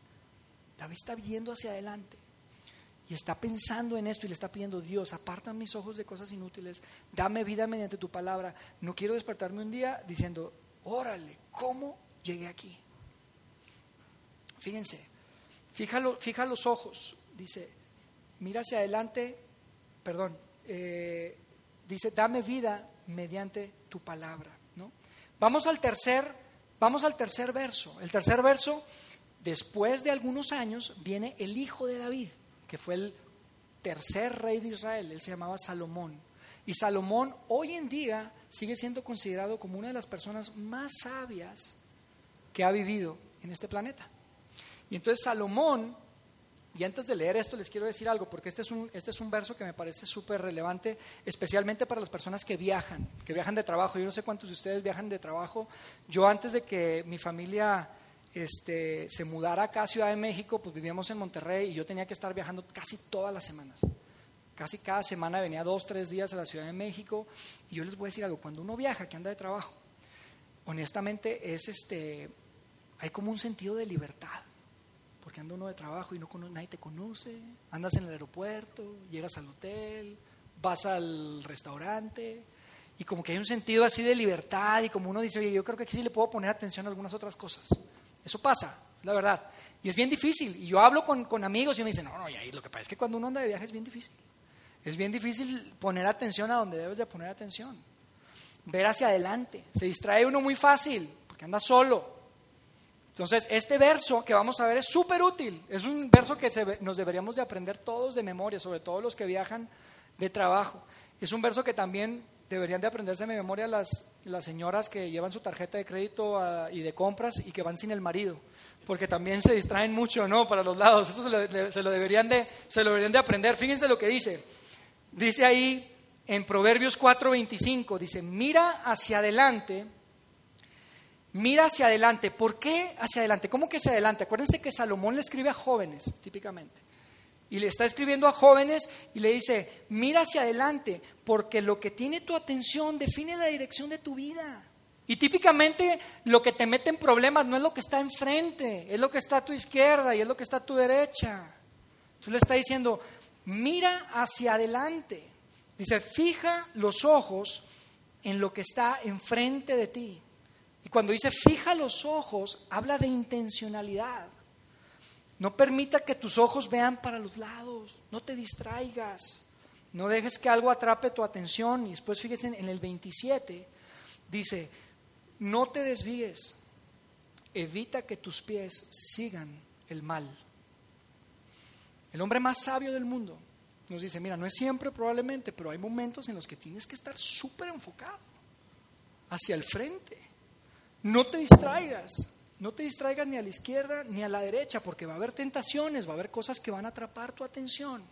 David está viendo hacia adelante y está pensando en esto y le está pidiendo, Dios, aparta mis ojos de cosas inútiles, dame vida mediante tu palabra. No quiero despertarme un día diciendo, órale, ¿cómo llegué aquí? Fíjense, fija los ojos, dice, mira hacia adelante, perdón, eh, dice, dame vida mediante tu palabra. ¿no? Vamos al tercer, vamos al tercer verso. El tercer verso, después de algunos años, viene el hijo de David que fue el tercer rey de Israel, él se llamaba Salomón. Y Salomón hoy en día sigue siendo considerado como una de las personas más sabias que ha vivido en este planeta. Y entonces Salomón, y antes de leer esto les quiero decir algo, porque este es un, este es un verso que me parece súper relevante, especialmente para las personas que viajan, que viajan de trabajo. Yo no sé cuántos de ustedes viajan de trabajo. Yo antes de que mi familia este, se mudara acá a Ciudad de México, pues vivíamos en Monterrey y yo tenía que estar viajando casi todas las semanas. Casi cada semana venía dos, tres días a la Ciudad de México. Y yo les voy a decir algo, cuando uno viaja, que anda de trabajo, honestamente es este, hay como un sentido de libertad. Porque anda uno de trabajo y no nadie te conoce, andas en el aeropuerto, llegas al hotel, vas al restaurante, y como que hay un sentido así de libertad y como uno dice, oye, yo creo que aquí sí le puedo poner atención a algunas otras cosas. Eso pasa, la verdad. Y es bien difícil. Y yo hablo con, amigos y me dicen, no, no, y ahí lo que pasa es que cuando uno anda de viaje es bien difícil. Es bien difícil poner atención a donde debes de poner atención. Ver hacia adelante. Se distrae uno muy fácil porque anda solo. Entonces, este verso que vamos a ver es súper útil. Es un verso que nos deberíamos de aprender todos de memoria, sobre todo los que viajan de trabajo. Es un verso que también deberían de aprenderse de memoria las, las señoras que llevan su tarjeta de crédito ah, y de compras y que van sin el marido, porque también se distraen mucho, ¿no? Para los lados. Eso se se lo, deberían, de, se lo deberían de aprender. Fíjense lo que dice. Dice ahí en Proverbios 4:25, dice, mira hacia adelante, mira hacia adelante. ¿Por qué hacia adelante? ¿Cómo que hacia adelante? Acuérdense que Salomón le escribe a jóvenes, típicamente. Y le está escribiendo a jóvenes y le dice, mira hacia adelante, porque lo que tiene tu atención define la dirección de tu vida. Y típicamente lo que te mete en problemas no es lo que está enfrente, es lo que está a tu izquierda y es lo que está a tu derecha. Entonces le está diciendo, mira hacia adelante. Dice, fija los ojos en lo que está enfrente de ti. Cuando dice fija los ojos, habla de intencionalidad. No permita que tus ojos vean para los lados, no te distraigas, no dejes que algo atrape tu atención. Y después fíjense en el 27, dice, no te desvíes, evita que tus pies sigan el mal. El hombre más sabio del mundo nos dice, mira, no es siempre probablemente, pero hay momentos en los que tienes que estar súper enfocado hacia el frente. No te distraigas. No te distraigas ni a la izquierda ni a la derecha, porque va a haber tentaciones, va a haber cosas que van a atrapar tu atención.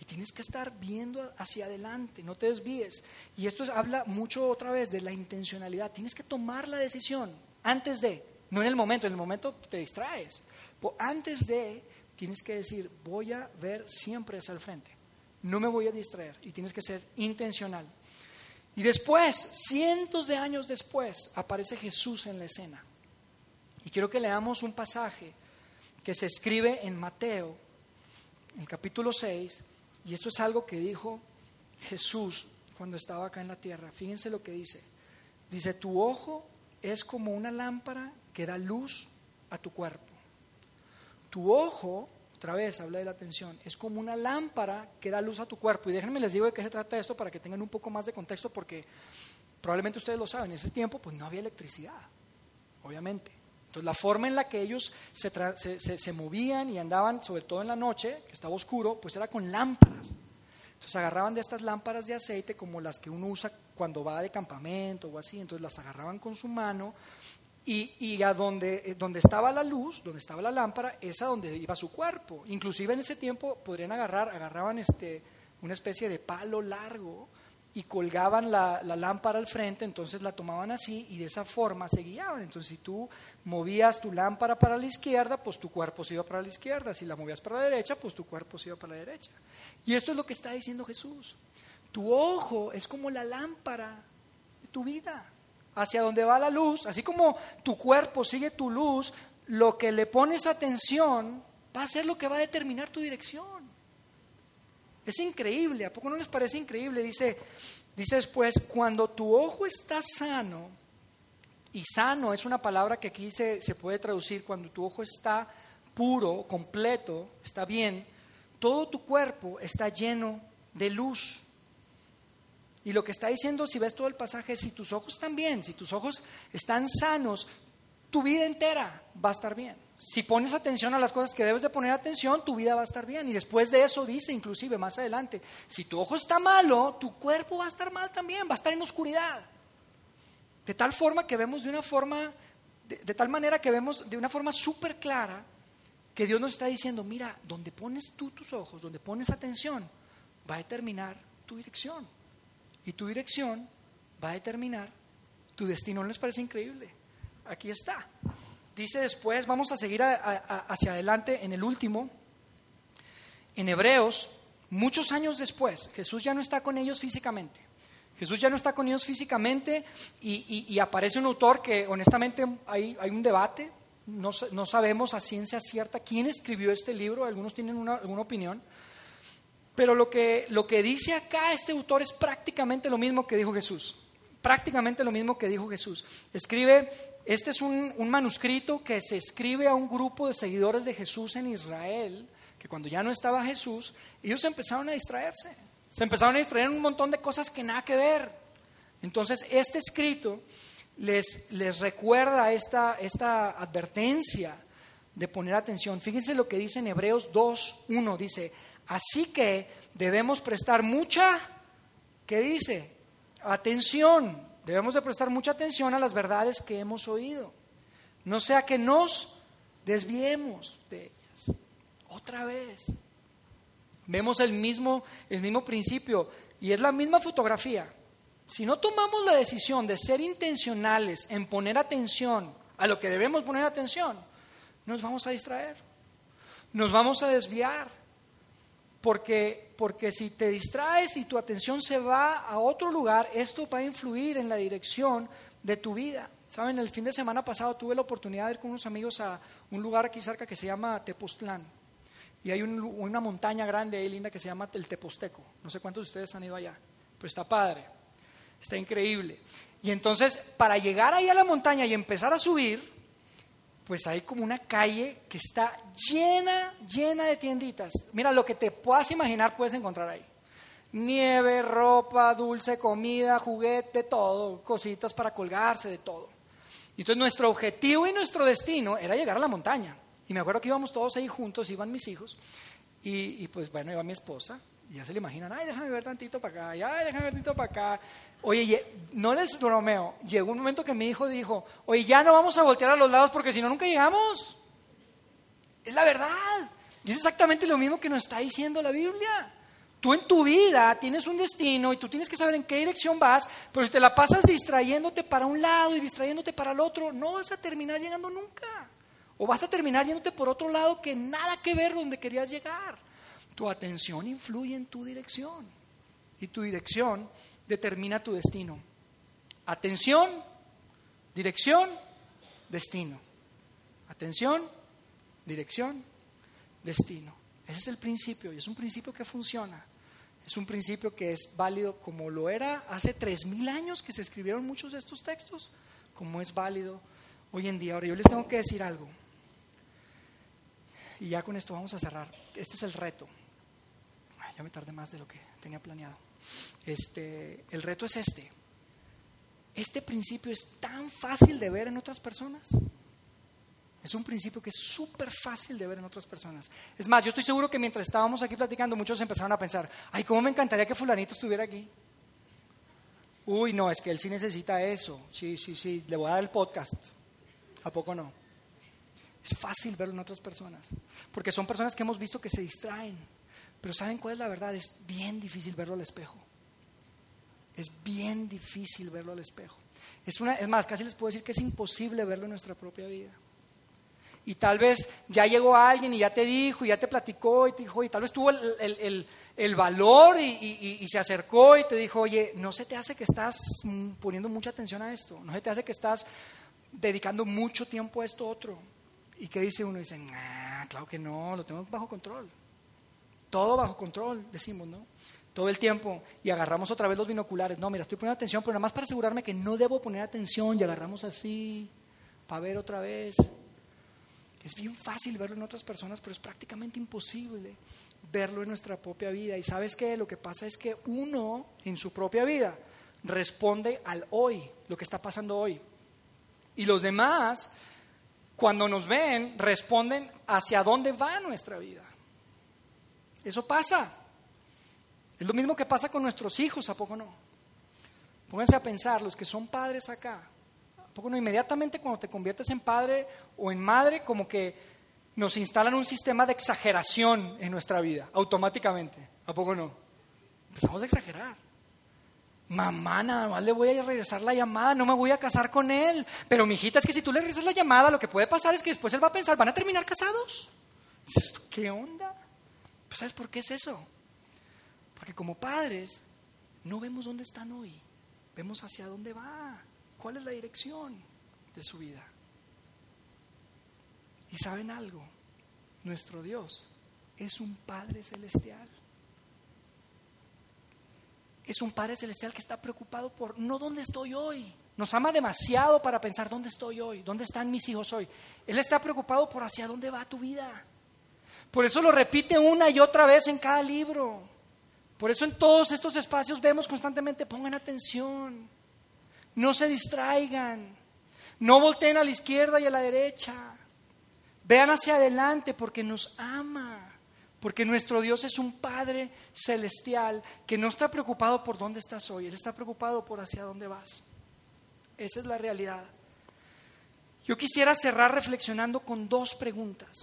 Y tienes que estar viendo hacia adelante, no te desvíes. Y esto habla mucho otra vez de la intencionalidad. Tienes que tomar la decisión antes de, no en el momento, en el momento te distraes. antes de, tienes que decir, voy a ver siempre hacia el frente. No me voy a distraer y tienes que ser intencional. Y después, cientos de años después, aparece Jesús en la escena. quiero que leamos un pasaje que se escribe en Mateo, en el capítulo 6, y esto es algo que dijo Jesús cuando estaba acá en la tierra. Fíjense lo que dice. Dice, tu ojo es como una lámpara que da luz a tu cuerpo. Tu ojo, otra vez habla de la atención, es como una lámpara que da luz a tu cuerpo. Y déjenme les digo de qué se trata esto para que tengan un poco más de contexto porque probablemente ustedes lo saben, en ese tiempo pues no había electricidad, obviamente. Entonces la forma en la que ellos se, se movían y andaban, sobre todo en la noche, que estaba oscuro, pues era con lámparas. Entonces agarraban de estas lámparas de aceite como las que uno usa cuando va de campamento o así, entonces las agarraban con su mano y, a donde, eh, donde estaba la luz, donde estaba la lámpara, es a donde iba su cuerpo. Inclusive en ese tiempo podrían agarrar, agarraban este, una especie de palo largo y colgaban la, la, lámpara al frente, entonces la tomaban así y de esa forma se guiaban. Entonces si tú movías tu lámpara para la izquierda, pues tu cuerpo se iba para la izquierda. Si la movías para la derecha, pues tu cuerpo se iba para la derecha. Y esto es lo que está diciendo Jesús. Tu ojo es como la lámpara de tu vida hacia donde va la luz, así como tu cuerpo sigue tu luz, lo que le pones atención va a ser lo que va a determinar tu dirección. Es increíble, ¿a poco no les parece increíble? Dice, dice después, cuando tu ojo está sano, y sano es una palabra que aquí se, se puede traducir, cuando tu ojo está puro, completo, está bien, todo tu cuerpo está lleno de luz. Y lo que está diciendo, si ves todo el pasaje, si tus ojos están bien, si tus ojos están sanos, tu vida entera va a estar bien. Si pones atención a las cosas que debes de poner atención, tu vida va a estar bien. Y después de eso dice, inclusive más adelante, si tu ojo está malo, tu cuerpo va a estar mal también, va a estar en oscuridad. De tal forma que vemos de una forma, de, de tal manera que vemos de una forma súper clara que Dios nos está diciendo, mira, donde pones tú tus ojos, donde pones atención, va a determinar tu dirección y tu dirección va a determinar tu destino. ¿No les parece increíble? Aquí está. Dice después, vamos a seguir hacia adelante en el último, en Hebreos, muchos años después, Jesús ya no está con ellos físicamente. Jesús ya no está con ellos físicamente y, aparece un autor que honestamente hay, un debate, no, no, sabemos a ciencia cierta quién escribió este libro, algunos tienen una, alguna opinión, pero lo que, lo que dice acá este autor es prácticamente lo mismo que dijo Jesús. Prácticamente lo mismo que dijo Jesús. Escribe, este es un, un manuscrito que se escribe a un grupo de seguidores de Jesús en Israel, que cuando ya no estaba Jesús, ellos empezaron a distraerse. Se empezaron a distraer un montón de cosas que nada que ver. Entonces, este escrito les, les recuerda esta, esta advertencia de poner atención. Fíjense lo que dice en Hebreos 2, 1, dice, Así que debemos prestar mucha, ¿qué dice? Atención. Debemos de prestar mucha atención a las verdades que hemos oído. No sea que nos desviemos de ellas. Otra vez. Vemos el mismo, el mismo principio y es la misma fotografía. Si no tomamos la decisión de ser intencionales en poner atención a lo que debemos poner atención, nos vamos a distraer, nos vamos a desviar porque, porque si te distraes y tu atención se va a otro lugar, esto va a influir en la dirección de tu vida. Saben, el fin de semana pasado tuve la oportunidad de ir con unos amigos a un lugar aquí cerca que se llama Tepoztlán. Y hay una montaña grande ahí linda que se llama el Teposteco. No sé cuántos de ustedes han ido allá, pero está padre, está increíble. Y entonces, para llegar ahí a la montaña y empezar a subir, pues hay como una calle que está llena, llena de tienditas. Mira, lo que te puedas imaginar puedes encontrar ahí. Nieve, ropa, dulce, comida, juguete, todo, cositas para colgarse, de todo. Y entonces nuestro objetivo y nuestro destino era llegar a la montaña. Y me acuerdo que íbamos todos ahí juntos, iban mis hijos, y, y pues bueno, iba mi esposa, ya se le imaginan, ay, déjame ver tantito para acá, ay, déjame ver tantito para acá. Oye, no les bromeo, llegó un momento que mi hijo dijo, oye, ya no vamos a voltear a los lados porque si no, nunca llegamos. Es la verdad. Y es exactamente lo mismo que nos está diciendo la Biblia. Tú en tu vida tienes un destino y tú tienes que saber en qué dirección vas, pero si te la pasas distrayéndote para un lado y distrayéndote para el otro, no vas a terminar llegando nunca. O vas a terminar yéndote por otro lado que nada que ver donde querías llegar. Tu atención influye en tu dirección y tu dirección determina tu destino. Atención, dirección, destino. Atención, dirección, destino. Ese es el principio y es un principio que funciona. Es un principio que es válido como lo era hace tres mil años que se escribieron muchos de estos textos, como es válido hoy en día. Ahora yo les tengo que decir algo. Y ya con esto vamos a cerrar. Este es el reto. Ya me tardé más de lo que tenía planeado. Este, el reto es este. Este principio es tan fácil de ver en otras personas. Es un principio que es súper fácil de ver en otras personas. Es más, yo estoy seguro que mientras estábamos aquí platicando, muchos empezaron a pensar, ay, ¿cómo me encantaría que fulanito estuviera aquí? Uy, no, es que él sí necesita eso. Sí, sí, sí, le voy a dar el podcast. ¿A poco no? Es fácil verlo en otras personas, porque son personas que hemos visto que se distraen, pero ¿saben cuál es la verdad? Es bien difícil verlo al espejo. Es bien difícil verlo al espejo. Es, una, es más, casi les puedo decir que es imposible verlo en nuestra propia vida. Y tal vez ya llegó alguien y ya te dijo, y ya te platicó, y te dijo, y tal vez tuvo el, valor y, se acercó y te dijo, oye, no se te hace que estás poniendo mucha atención a esto, no se te hace que estás dedicando mucho tiempo a esto otro. ¿Y qué dice uno? Dice, claro que no, lo tengo bajo control. Todo bajo control, decimos, ¿no? Todo el tiempo. Y agarramos otra vez los binoculares. No, mira, estoy poniendo atención, pero nada más para asegurarme que no debo poner atención y agarramos así para ver otra vez. Es bien fácil verlo en otras personas, pero es prácticamente imposible verlo en nuestra propia vida. Y sabes qué, lo que pasa es que uno en su propia vida responde al hoy, lo que está pasando hoy. Y los demás, cuando nos ven, responden hacia dónde va nuestra vida. Eso pasa. Es lo mismo que pasa con nuestros hijos, ¿a poco no? Pónganse a pensar, los que son padres acá, poco no? Inmediatamente cuando te conviertes en padre o en madre, como que nos instalan un sistema de exageración en nuestra vida, automáticamente. ¿A poco no? Empezamos a exagerar. Mamá, nada más le voy a regresar la llamada, no me voy a casar con él. Pero mi hijita, es que si tú le regresas la llamada, lo que puede pasar es que después él va a pensar, ¿van a terminar casados? ¿Qué onda? ¿Sabes por qué es eso? Porque como padres no vemos dónde están hoy, vemos hacia dónde va. ¿Cuál es la dirección de su vida? Y saben algo, nuestro Dios es un Padre celestial. Es un Padre celestial que está preocupado por no dónde estoy hoy. Nos ama demasiado para pensar dónde estoy hoy, dónde están mis hijos hoy. Él está preocupado por hacia dónde va tu vida. Por eso lo repite una y otra vez en cada libro. Por eso en todos estos espacios vemos constantemente, pongan atención, no se distraigan. No volteen a la izquierda y a la derecha. Vean hacia adelante porque nos ama. Porque nuestro Dios es un Padre celestial que no está preocupado por dónde estás hoy. Él está preocupado por hacia dónde vas. Esa es la realidad. Yo quisiera cerrar reflexionando con dos preguntas.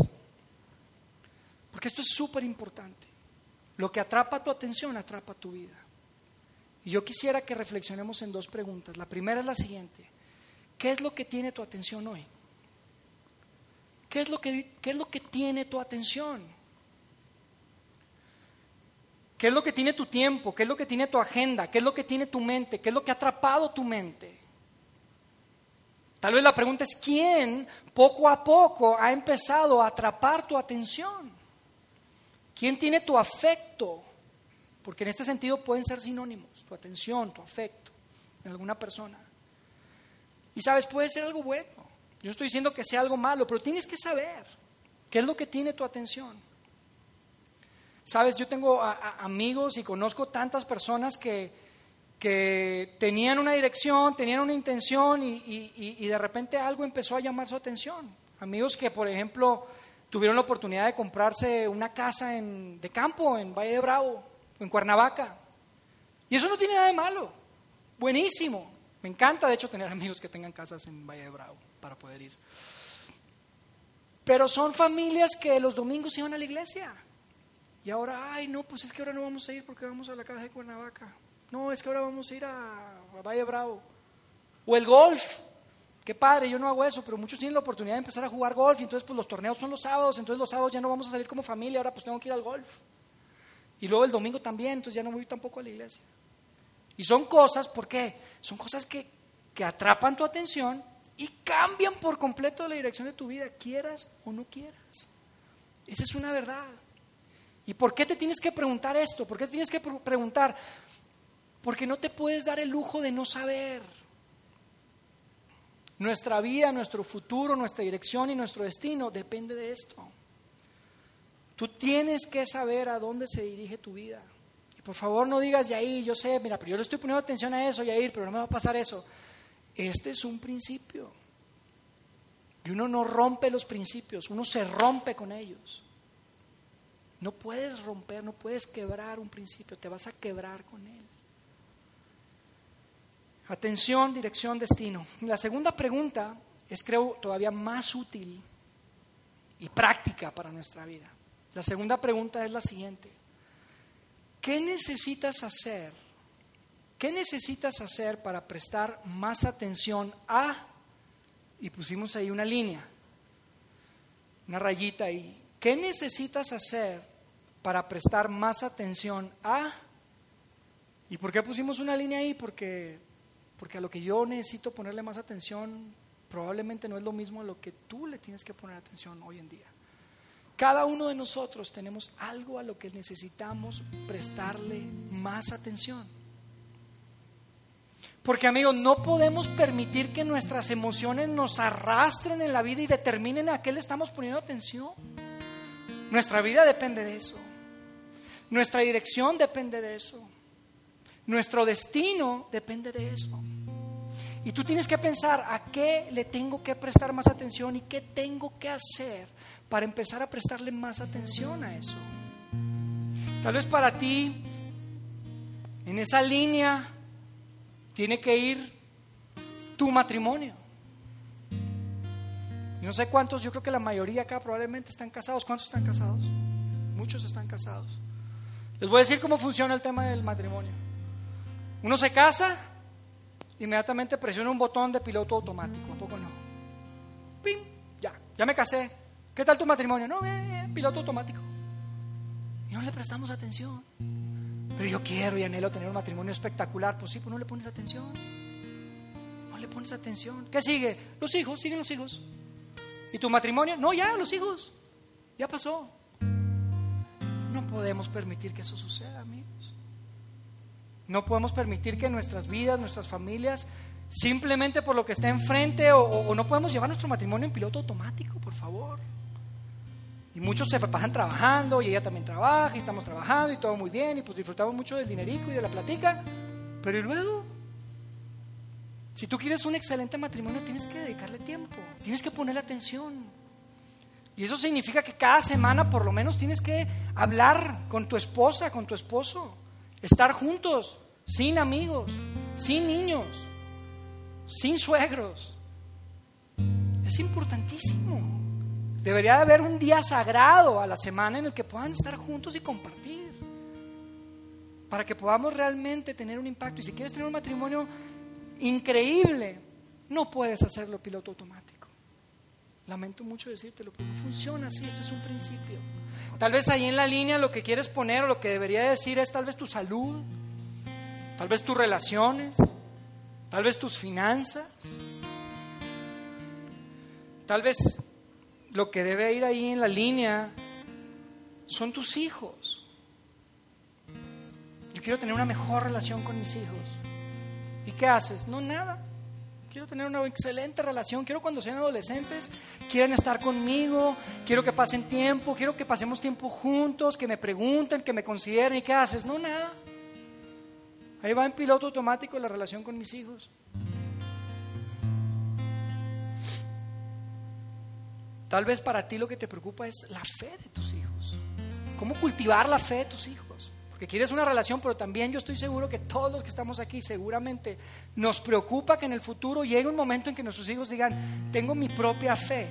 Porque esto es súper importante. Lo que atrapa tu atención atrapa tu vida. Y yo quisiera que reflexionemos en dos preguntas. La primera es la siguiente. ¿Qué es lo que tiene tu atención hoy? ¿Qué es lo que, qué es lo que tiene tu atención? ¿Qué es lo que tiene tu tiempo? ¿Qué es lo que tiene tu agenda? ¿Qué es lo que tiene tu mente? ¿Qué es lo que ha atrapado tu mente? Tal vez la pregunta es, ¿quién poco a poco ha empezado a atrapar tu atención? ¿Quién tiene tu afecto? Porque en este sentido pueden ser sinónimos, tu atención, tu afecto en alguna persona. Y sabes, puede ser algo bueno. Yo estoy diciendo que sea algo malo, pero tienes que saber qué es lo que tiene tu atención. Sabes, yo tengo amigos y conozco tantas personas que, que tenían una dirección, tenían una intención y, y, de repente algo empezó a llamar su atención. Amigos que, por ejemplo, tuvieron la oportunidad de comprarse una casa en, de campo en Valle de Bravo en Cuernavaca. Y eso no tiene nada de malo. Buenísimo. Me encanta, de hecho, tener amigos que tengan casas en Valle de Bravo para poder ir. Pero son familias que los domingos iban a la iglesia. Y ahora, ay, no, pues es que ahora no vamos a ir porque vamos a la casa de Cuernavaca. No, es que ahora vamos a ir a, a Valle Bravo. O el golf. Qué padre, yo no hago eso, pero muchos tienen la oportunidad de empezar a jugar golf y entonces pues los torneos son los sábados, entonces los sábados ya no vamos a salir como familia, ahora pues tengo que ir al golf. Y luego el domingo también, entonces ya no voy tampoco a la iglesia. Y son cosas, ¿por qué? Son cosas que, que atrapan tu atención y cambian por completo la dirección de tu vida, quieras o no quieras. Esa es una verdad. ¿Y por qué te tienes que preguntar esto? ¿Por qué te tienes que preguntar? Porque no te puedes dar el lujo de no saber. Nuestra vida, nuestro futuro, nuestra dirección y nuestro destino depende de esto. Tú tienes que saber a dónde se dirige tu vida. Y por favor no digas, Yair, yo sé, mira, pero yo le estoy poniendo atención a eso, Yair, pero no me va a pasar eso. Este es un principio. Y uno no rompe los principios, uno se rompe con ellos. No puedes romper, no puedes quebrar un principio, te vas a quebrar con él. Atención, dirección, destino. La segunda pregunta es, creo, todavía más útil y práctica para nuestra vida. La segunda pregunta es la siguiente. ¿Qué necesitas hacer? ¿Qué necesitas hacer para prestar más atención a, y pusimos ahí una línea, una rayita ahí, ¿qué necesitas hacer para prestar más atención a, y por qué pusimos una línea ahí? Porque, porque a lo que yo necesito ponerle más atención probablemente no es lo mismo a lo que tú le tienes que poner atención hoy en día. Cada uno de nosotros tenemos algo a lo que necesitamos prestarle más atención. Porque amigos, no podemos permitir que nuestras emociones nos arrastren en la vida y determinen a qué le estamos poniendo atención. Nuestra vida depende de eso. Nuestra dirección depende de eso. Nuestro destino depende de eso. Y tú tienes que pensar a qué le tengo que prestar más atención y qué tengo que hacer para empezar a prestarle más atención a eso. Tal vez para ti, en esa línea, tiene que ir tu matrimonio. no sé cuántos, yo creo que la mayoría acá probablemente están casados. ¿Cuántos están casados? Muchos están casados. Les voy a decir cómo funciona el tema del matrimonio. Uno se casa, inmediatamente presiona un botón de piloto automático, ¿a poco no? ¡Pim! Ya, ya me casé. ¿Qué tal tu matrimonio? No, bien, piloto automático. Y no le prestamos atención. Pero yo quiero y anhelo tener un matrimonio espectacular. Pues sí, pues no le pones atención. No le pones atención. ¿Qué sigue? Los hijos, siguen los hijos. ¿Y tu matrimonio? No, ya, los hijos. Ya pasó. No podemos permitir que eso suceda. No podemos permitir que nuestras vidas, nuestras familias, simplemente por lo que está enfrente, o, no podemos llevar nuestro matrimonio en piloto automático, por favor. Y muchos se pasan trabajando y ella también trabaja y estamos trabajando y todo muy bien y pues disfrutamos mucho del dinerico y de la platica. Pero ¿y luego? Si tú quieres un excelente matrimonio tienes que dedicarle tiempo, tienes que ponerle atención. Y eso significa que cada semana por lo menos tienes que hablar con tu esposa, con tu esposo, estar juntos, sin amigos, sin niños, sin suegros. Es importantísimo. Debería de haber un día sagrado a la semana en el que puedan estar juntos y compartir. Para que podamos realmente tener un impacto. Y si quieres tener un matrimonio increíble, no puedes hacerlo piloto automático. Lamento mucho decírtelo, pero no funciona así. Este es un principio. Tal vez ahí en la línea lo que quieres poner o lo que debería decir es tal vez tu salud, tal vez tus relaciones, tal vez tus finanzas, tal vez lo que debe ir ahí en la línea son tus hijos. Yo quiero tener una mejor relación con mis hijos. ¿Y qué haces? No, nada. Quiero tener una excelente relación. Quiero cuando sean adolescentes, quieren estar conmigo. Quiero que pasen tiempo. Quiero que pasemos tiempo juntos. Que me pregunten, que me consideren. ¿Y qué haces? No, nada. Ahí va en piloto automático la relación con mis hijos. Tal vez para ti lo que te preocupa es la fe de tus hijos. ¿Cómo cultivar la fe de tus hijos? Porque quieres una relación, pero también yo estoy seguro que todos los que estamos aquí seguramente nos preocupa que en el futuro llegue un momento en que nuestros hijos digan, tengo mi propia fe.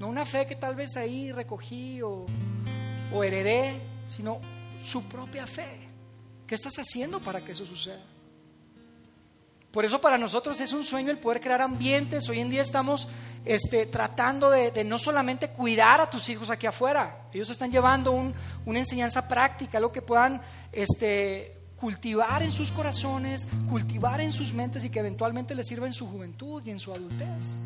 No una fe que tal vez ahí recogí o, o heredé, sino su propia fe. ¿Qué estás haciendo para que eso suceda? Por eso para nosotros es un sueño el poder crear ambientes. Hoy en día estamos este, tratando de, no solamente cuidar a tus hijos aquí afuera, ellos están llevando una enseñanza práctica, algo que puedan este, cultivar en sus corazones, cultivar en sus mentes y que eventualmente les sirva en su juventud y en su adultez.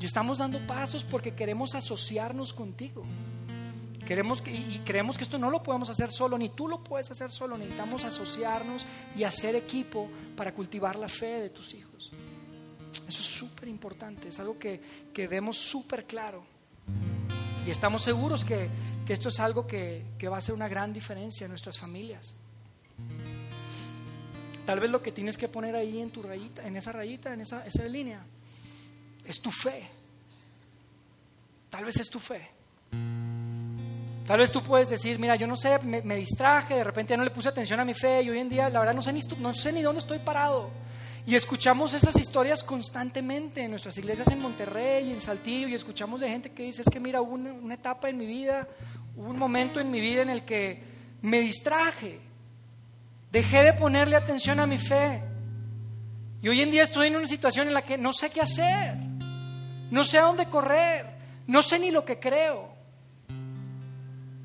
Y estamos dando pasos porque queremos asociarnos contigo. Queremos y creemos que esto no lo podemos hacer solo, ni tú lo puedes hacer solo. Necesitamos asociarnos y hacer equipo para cultivar la fe de tus hijos. Eso es súper importante, es algo que, que vemos súper claro. Y estamos seguros que, que esto es algo que, que, va a hacer una gran diferencia en nuestras familias. Tal vez lo que tienes que poner ahí en tu rayita, en esa rayita, en esa, esa línea, es tu fe. Tal vez es tu fe. Tal vez tú puedes decir, mira, yo no sé, me, distraje, de repente ya no le puse atención a mi fe y hoy en día la verdad no sé ni, no sé ni dónde estoy parado. Y escuchamos esas historias constantemente en nuestras iglesias en Monterrey y en Saltillo y escuchamos de gente que dice, es que mira, hubo una, una etapa en mi vida, hubo un momento en mi vida en el que me distraje, dejé de ponerle atención a mi fe. Y hoy en día estoy en una situación en la que no sé qué hacer, no sé a dónde correr, no sé ni lo que creo.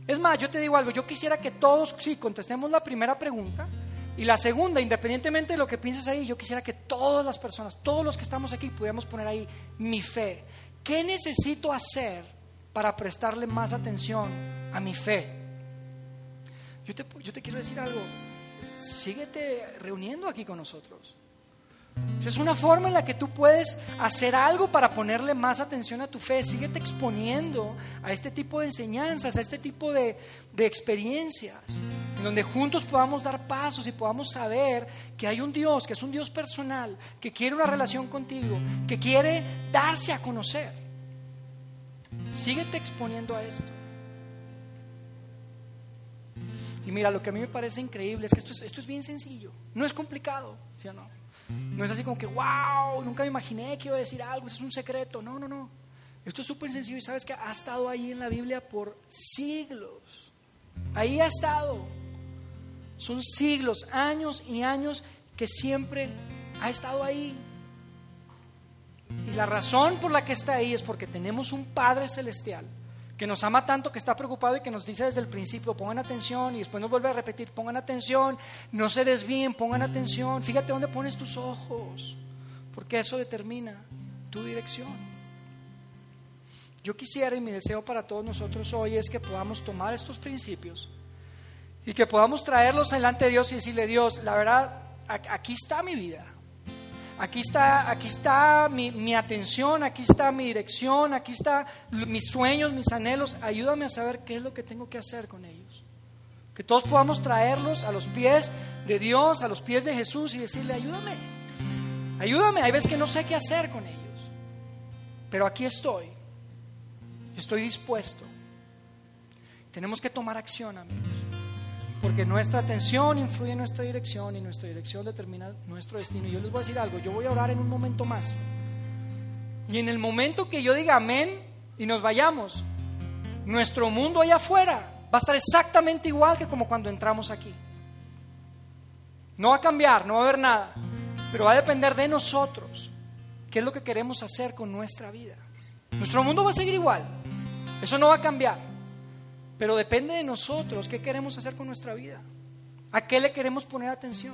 Es más, yo te digo algo, yo quisiera que todos, sí, contestemos la primera pregunta y la segunda, independientemente de lo que pienses ahí, yo quisiera que todas las personas, todos los que estamos aquí, pudiéramos poner ahí mi fe. ¿Qué necesito hacer para prestarle más atención a mi fe? Yo te, yo te quiero decir algo, síguete reuniendo aquí con nosotros. Es una forma en la que tú puedes hacer algo para ponerle más atención a tu fe. Síguete exponiendo a este tipo de enseñanzas, a este tipo de, de, experiencias, en donde juntos podamos dar pasos y podamos saber que hay un Dios, que es un Dios personal, que quiere una relación contigo, que quiere darse a conocer. Síguete exponiendo a esto. Y mira, lo que a mí me parece increíble es que esto es, esto es bien sencillo, no es complicado, ¿sí o no? No es así como que, wow, nunca me imaginé que iba a decir algo, eso es un secreto. No, no, no. Esto es súper sencillo y sabes que ha estado ahí en la Biblia por siglos. Ahí ha estado. Son siglos, años y años que siempre ha estado ahí. Y la razón por la que está ahí es porque tenemos un Padre Celestial que nos ama tanto, que está preocupado y que nos dice desde el principio, pongan atención y después nos vuelve a repetir, pongan atención, no se desvíen, pongan atención, fíjate dónde pones tus ojos, porque eso determina tu dirección. Yo quisiera y mi deseo para todos nosotros hoy es que podamos tomar estos principios y que podamos traerlos delante de Dios y decirle, Dios, la verdad, aquí está mi vida. Aquí está, aquí está mi, atención, aquí está mi dirección, aquí está mis sueños, mis anhelos. Ayúdame a saber qué es lo que tengo que hacer con ellos. Que todos podamos traerlos a los pies de Dios, a los pies de Jesús y decirle, ayúdame, ayúdame. Hay veces que no sé qué hacer con ellos. Pero aquí estoy. Estoy dispuesto. Tenemos que tomar acción, amigos. Porque nuestra atención influye en nuestra dirección y nuestra dirección determina nuestro destino. Y yo les voy a decir algo, yo voy a orar en un momento más. Y en el momento que yo diga amén y nos vayamos, nuestro mundo allá afuera va a estar exactamente igual que como cuando entramos aquí. No va a cambiar, no va a haber nada, pero va a depender de nosotros. ¿Qué es lo que queremos hacer con nuestra vida? Nuestro mundo va a seguir igual, eso no va a cambiar. Pero depende de nosotros qué queremos hacer con nuestra vida. ¿A qué le queremos poner atención?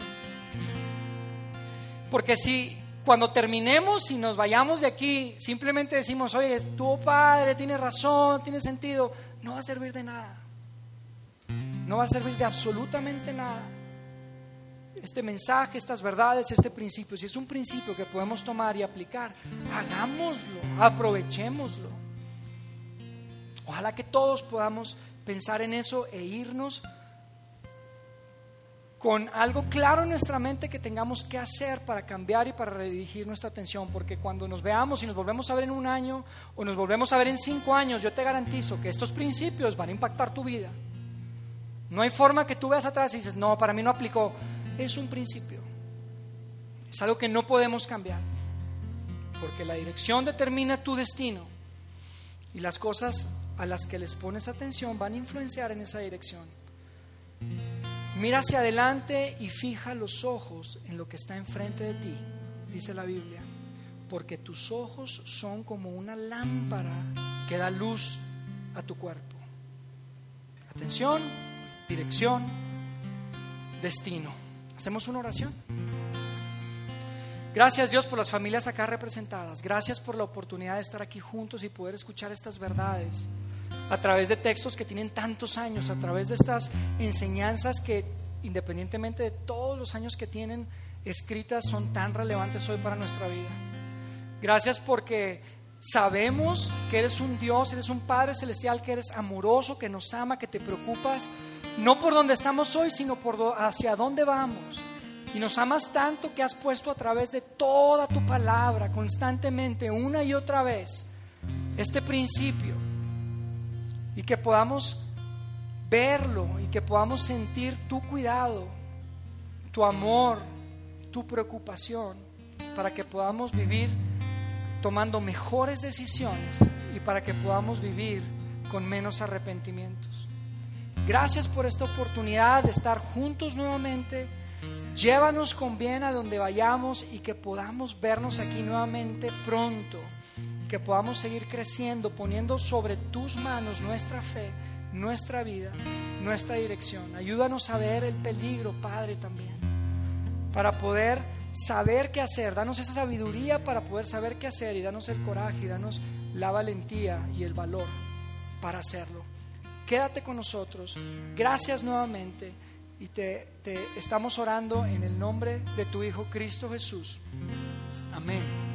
Porque si cuando terminemos y nos vayamos de aquí, simplemente decimos, oye, tu padre, tiene razón, tiene sentido, no va a servir de nada. No va a servir de absolutamente nada. Este mensaje, estas verdades, este principio, si es un principio que podemos tomar y aplicar, hagámoslo, aprovechémoslo. Ojalá que todos podamos pensar en eso e irnos con algo claro en nuestra mente que tengamos que hacer para cambiar y para redirigir nuestra atención, porque cuando nos veamos y nos volvemos a ver en un año o nos volvemos a ver en cinco años, yo te garantizo que estos principios van a impactar tu vida. No hay forma que tú veas atrás y dices, no, para mí no aplicó. Es un principio. Es algo que no podemos cambiar, porque la dirección determina tu destino y las cosas a las que les pones atención van a influenciar en esa dirección. Mira hacia adelante y fija los ojos en lo que está enfrente de ti, dice la Biblia, porque tus ojos son como una lámpara que da luz a tu cuerpo. Atención, dirección, destino. Hacemos una oración. Gracias Dios por las familias acá representadas. Gracias por la oportunidad de estar aquí juntos y poder escuchar estas verdades a través de textos que tienen tantos años, a través de estas enseñanzas que independientemente de todos los años que tienen escritas, son tan relevantes hoy para nuestra vida. Gracias porque sabemos que eres un Dios, eres un Padre celestial, que eres amoroso, que nos ama, que te preocupas, no por donde estamos hoy, sino por hacia dónde vamos. Y nos amas tanto que has puesto a través de toda tu palabra, constantemente, una y otra vez, este principio. Y que podamos verlo y que podamos sentir tu cuidado, tu amor, tu preocupación, para que podamos vivir tomando mejores decisiones y para que podamos vivir con menos arrepentimientos. Gracias por esta oportunidad de estar juntos nuevamente. Llévanos con bien a donde vayamos y que podamos vernos aquí nuevamente pronto que podamos seguir creciendo poniendo sobre tus manos nuestra fe, nuestra vida, nuestra dirección. Ayúdanos a ver el peligro, Padre, también, para poder saber qué hacer, danos esa sabiduría para poder saber qué hacer y danos el coraje y danos la valentía y el valor para hacerlo. Quédate con nosotros. Gracias nuevamente y te, te estamos orando en el nombre de tu Hijo Cristo Jesús. Amén.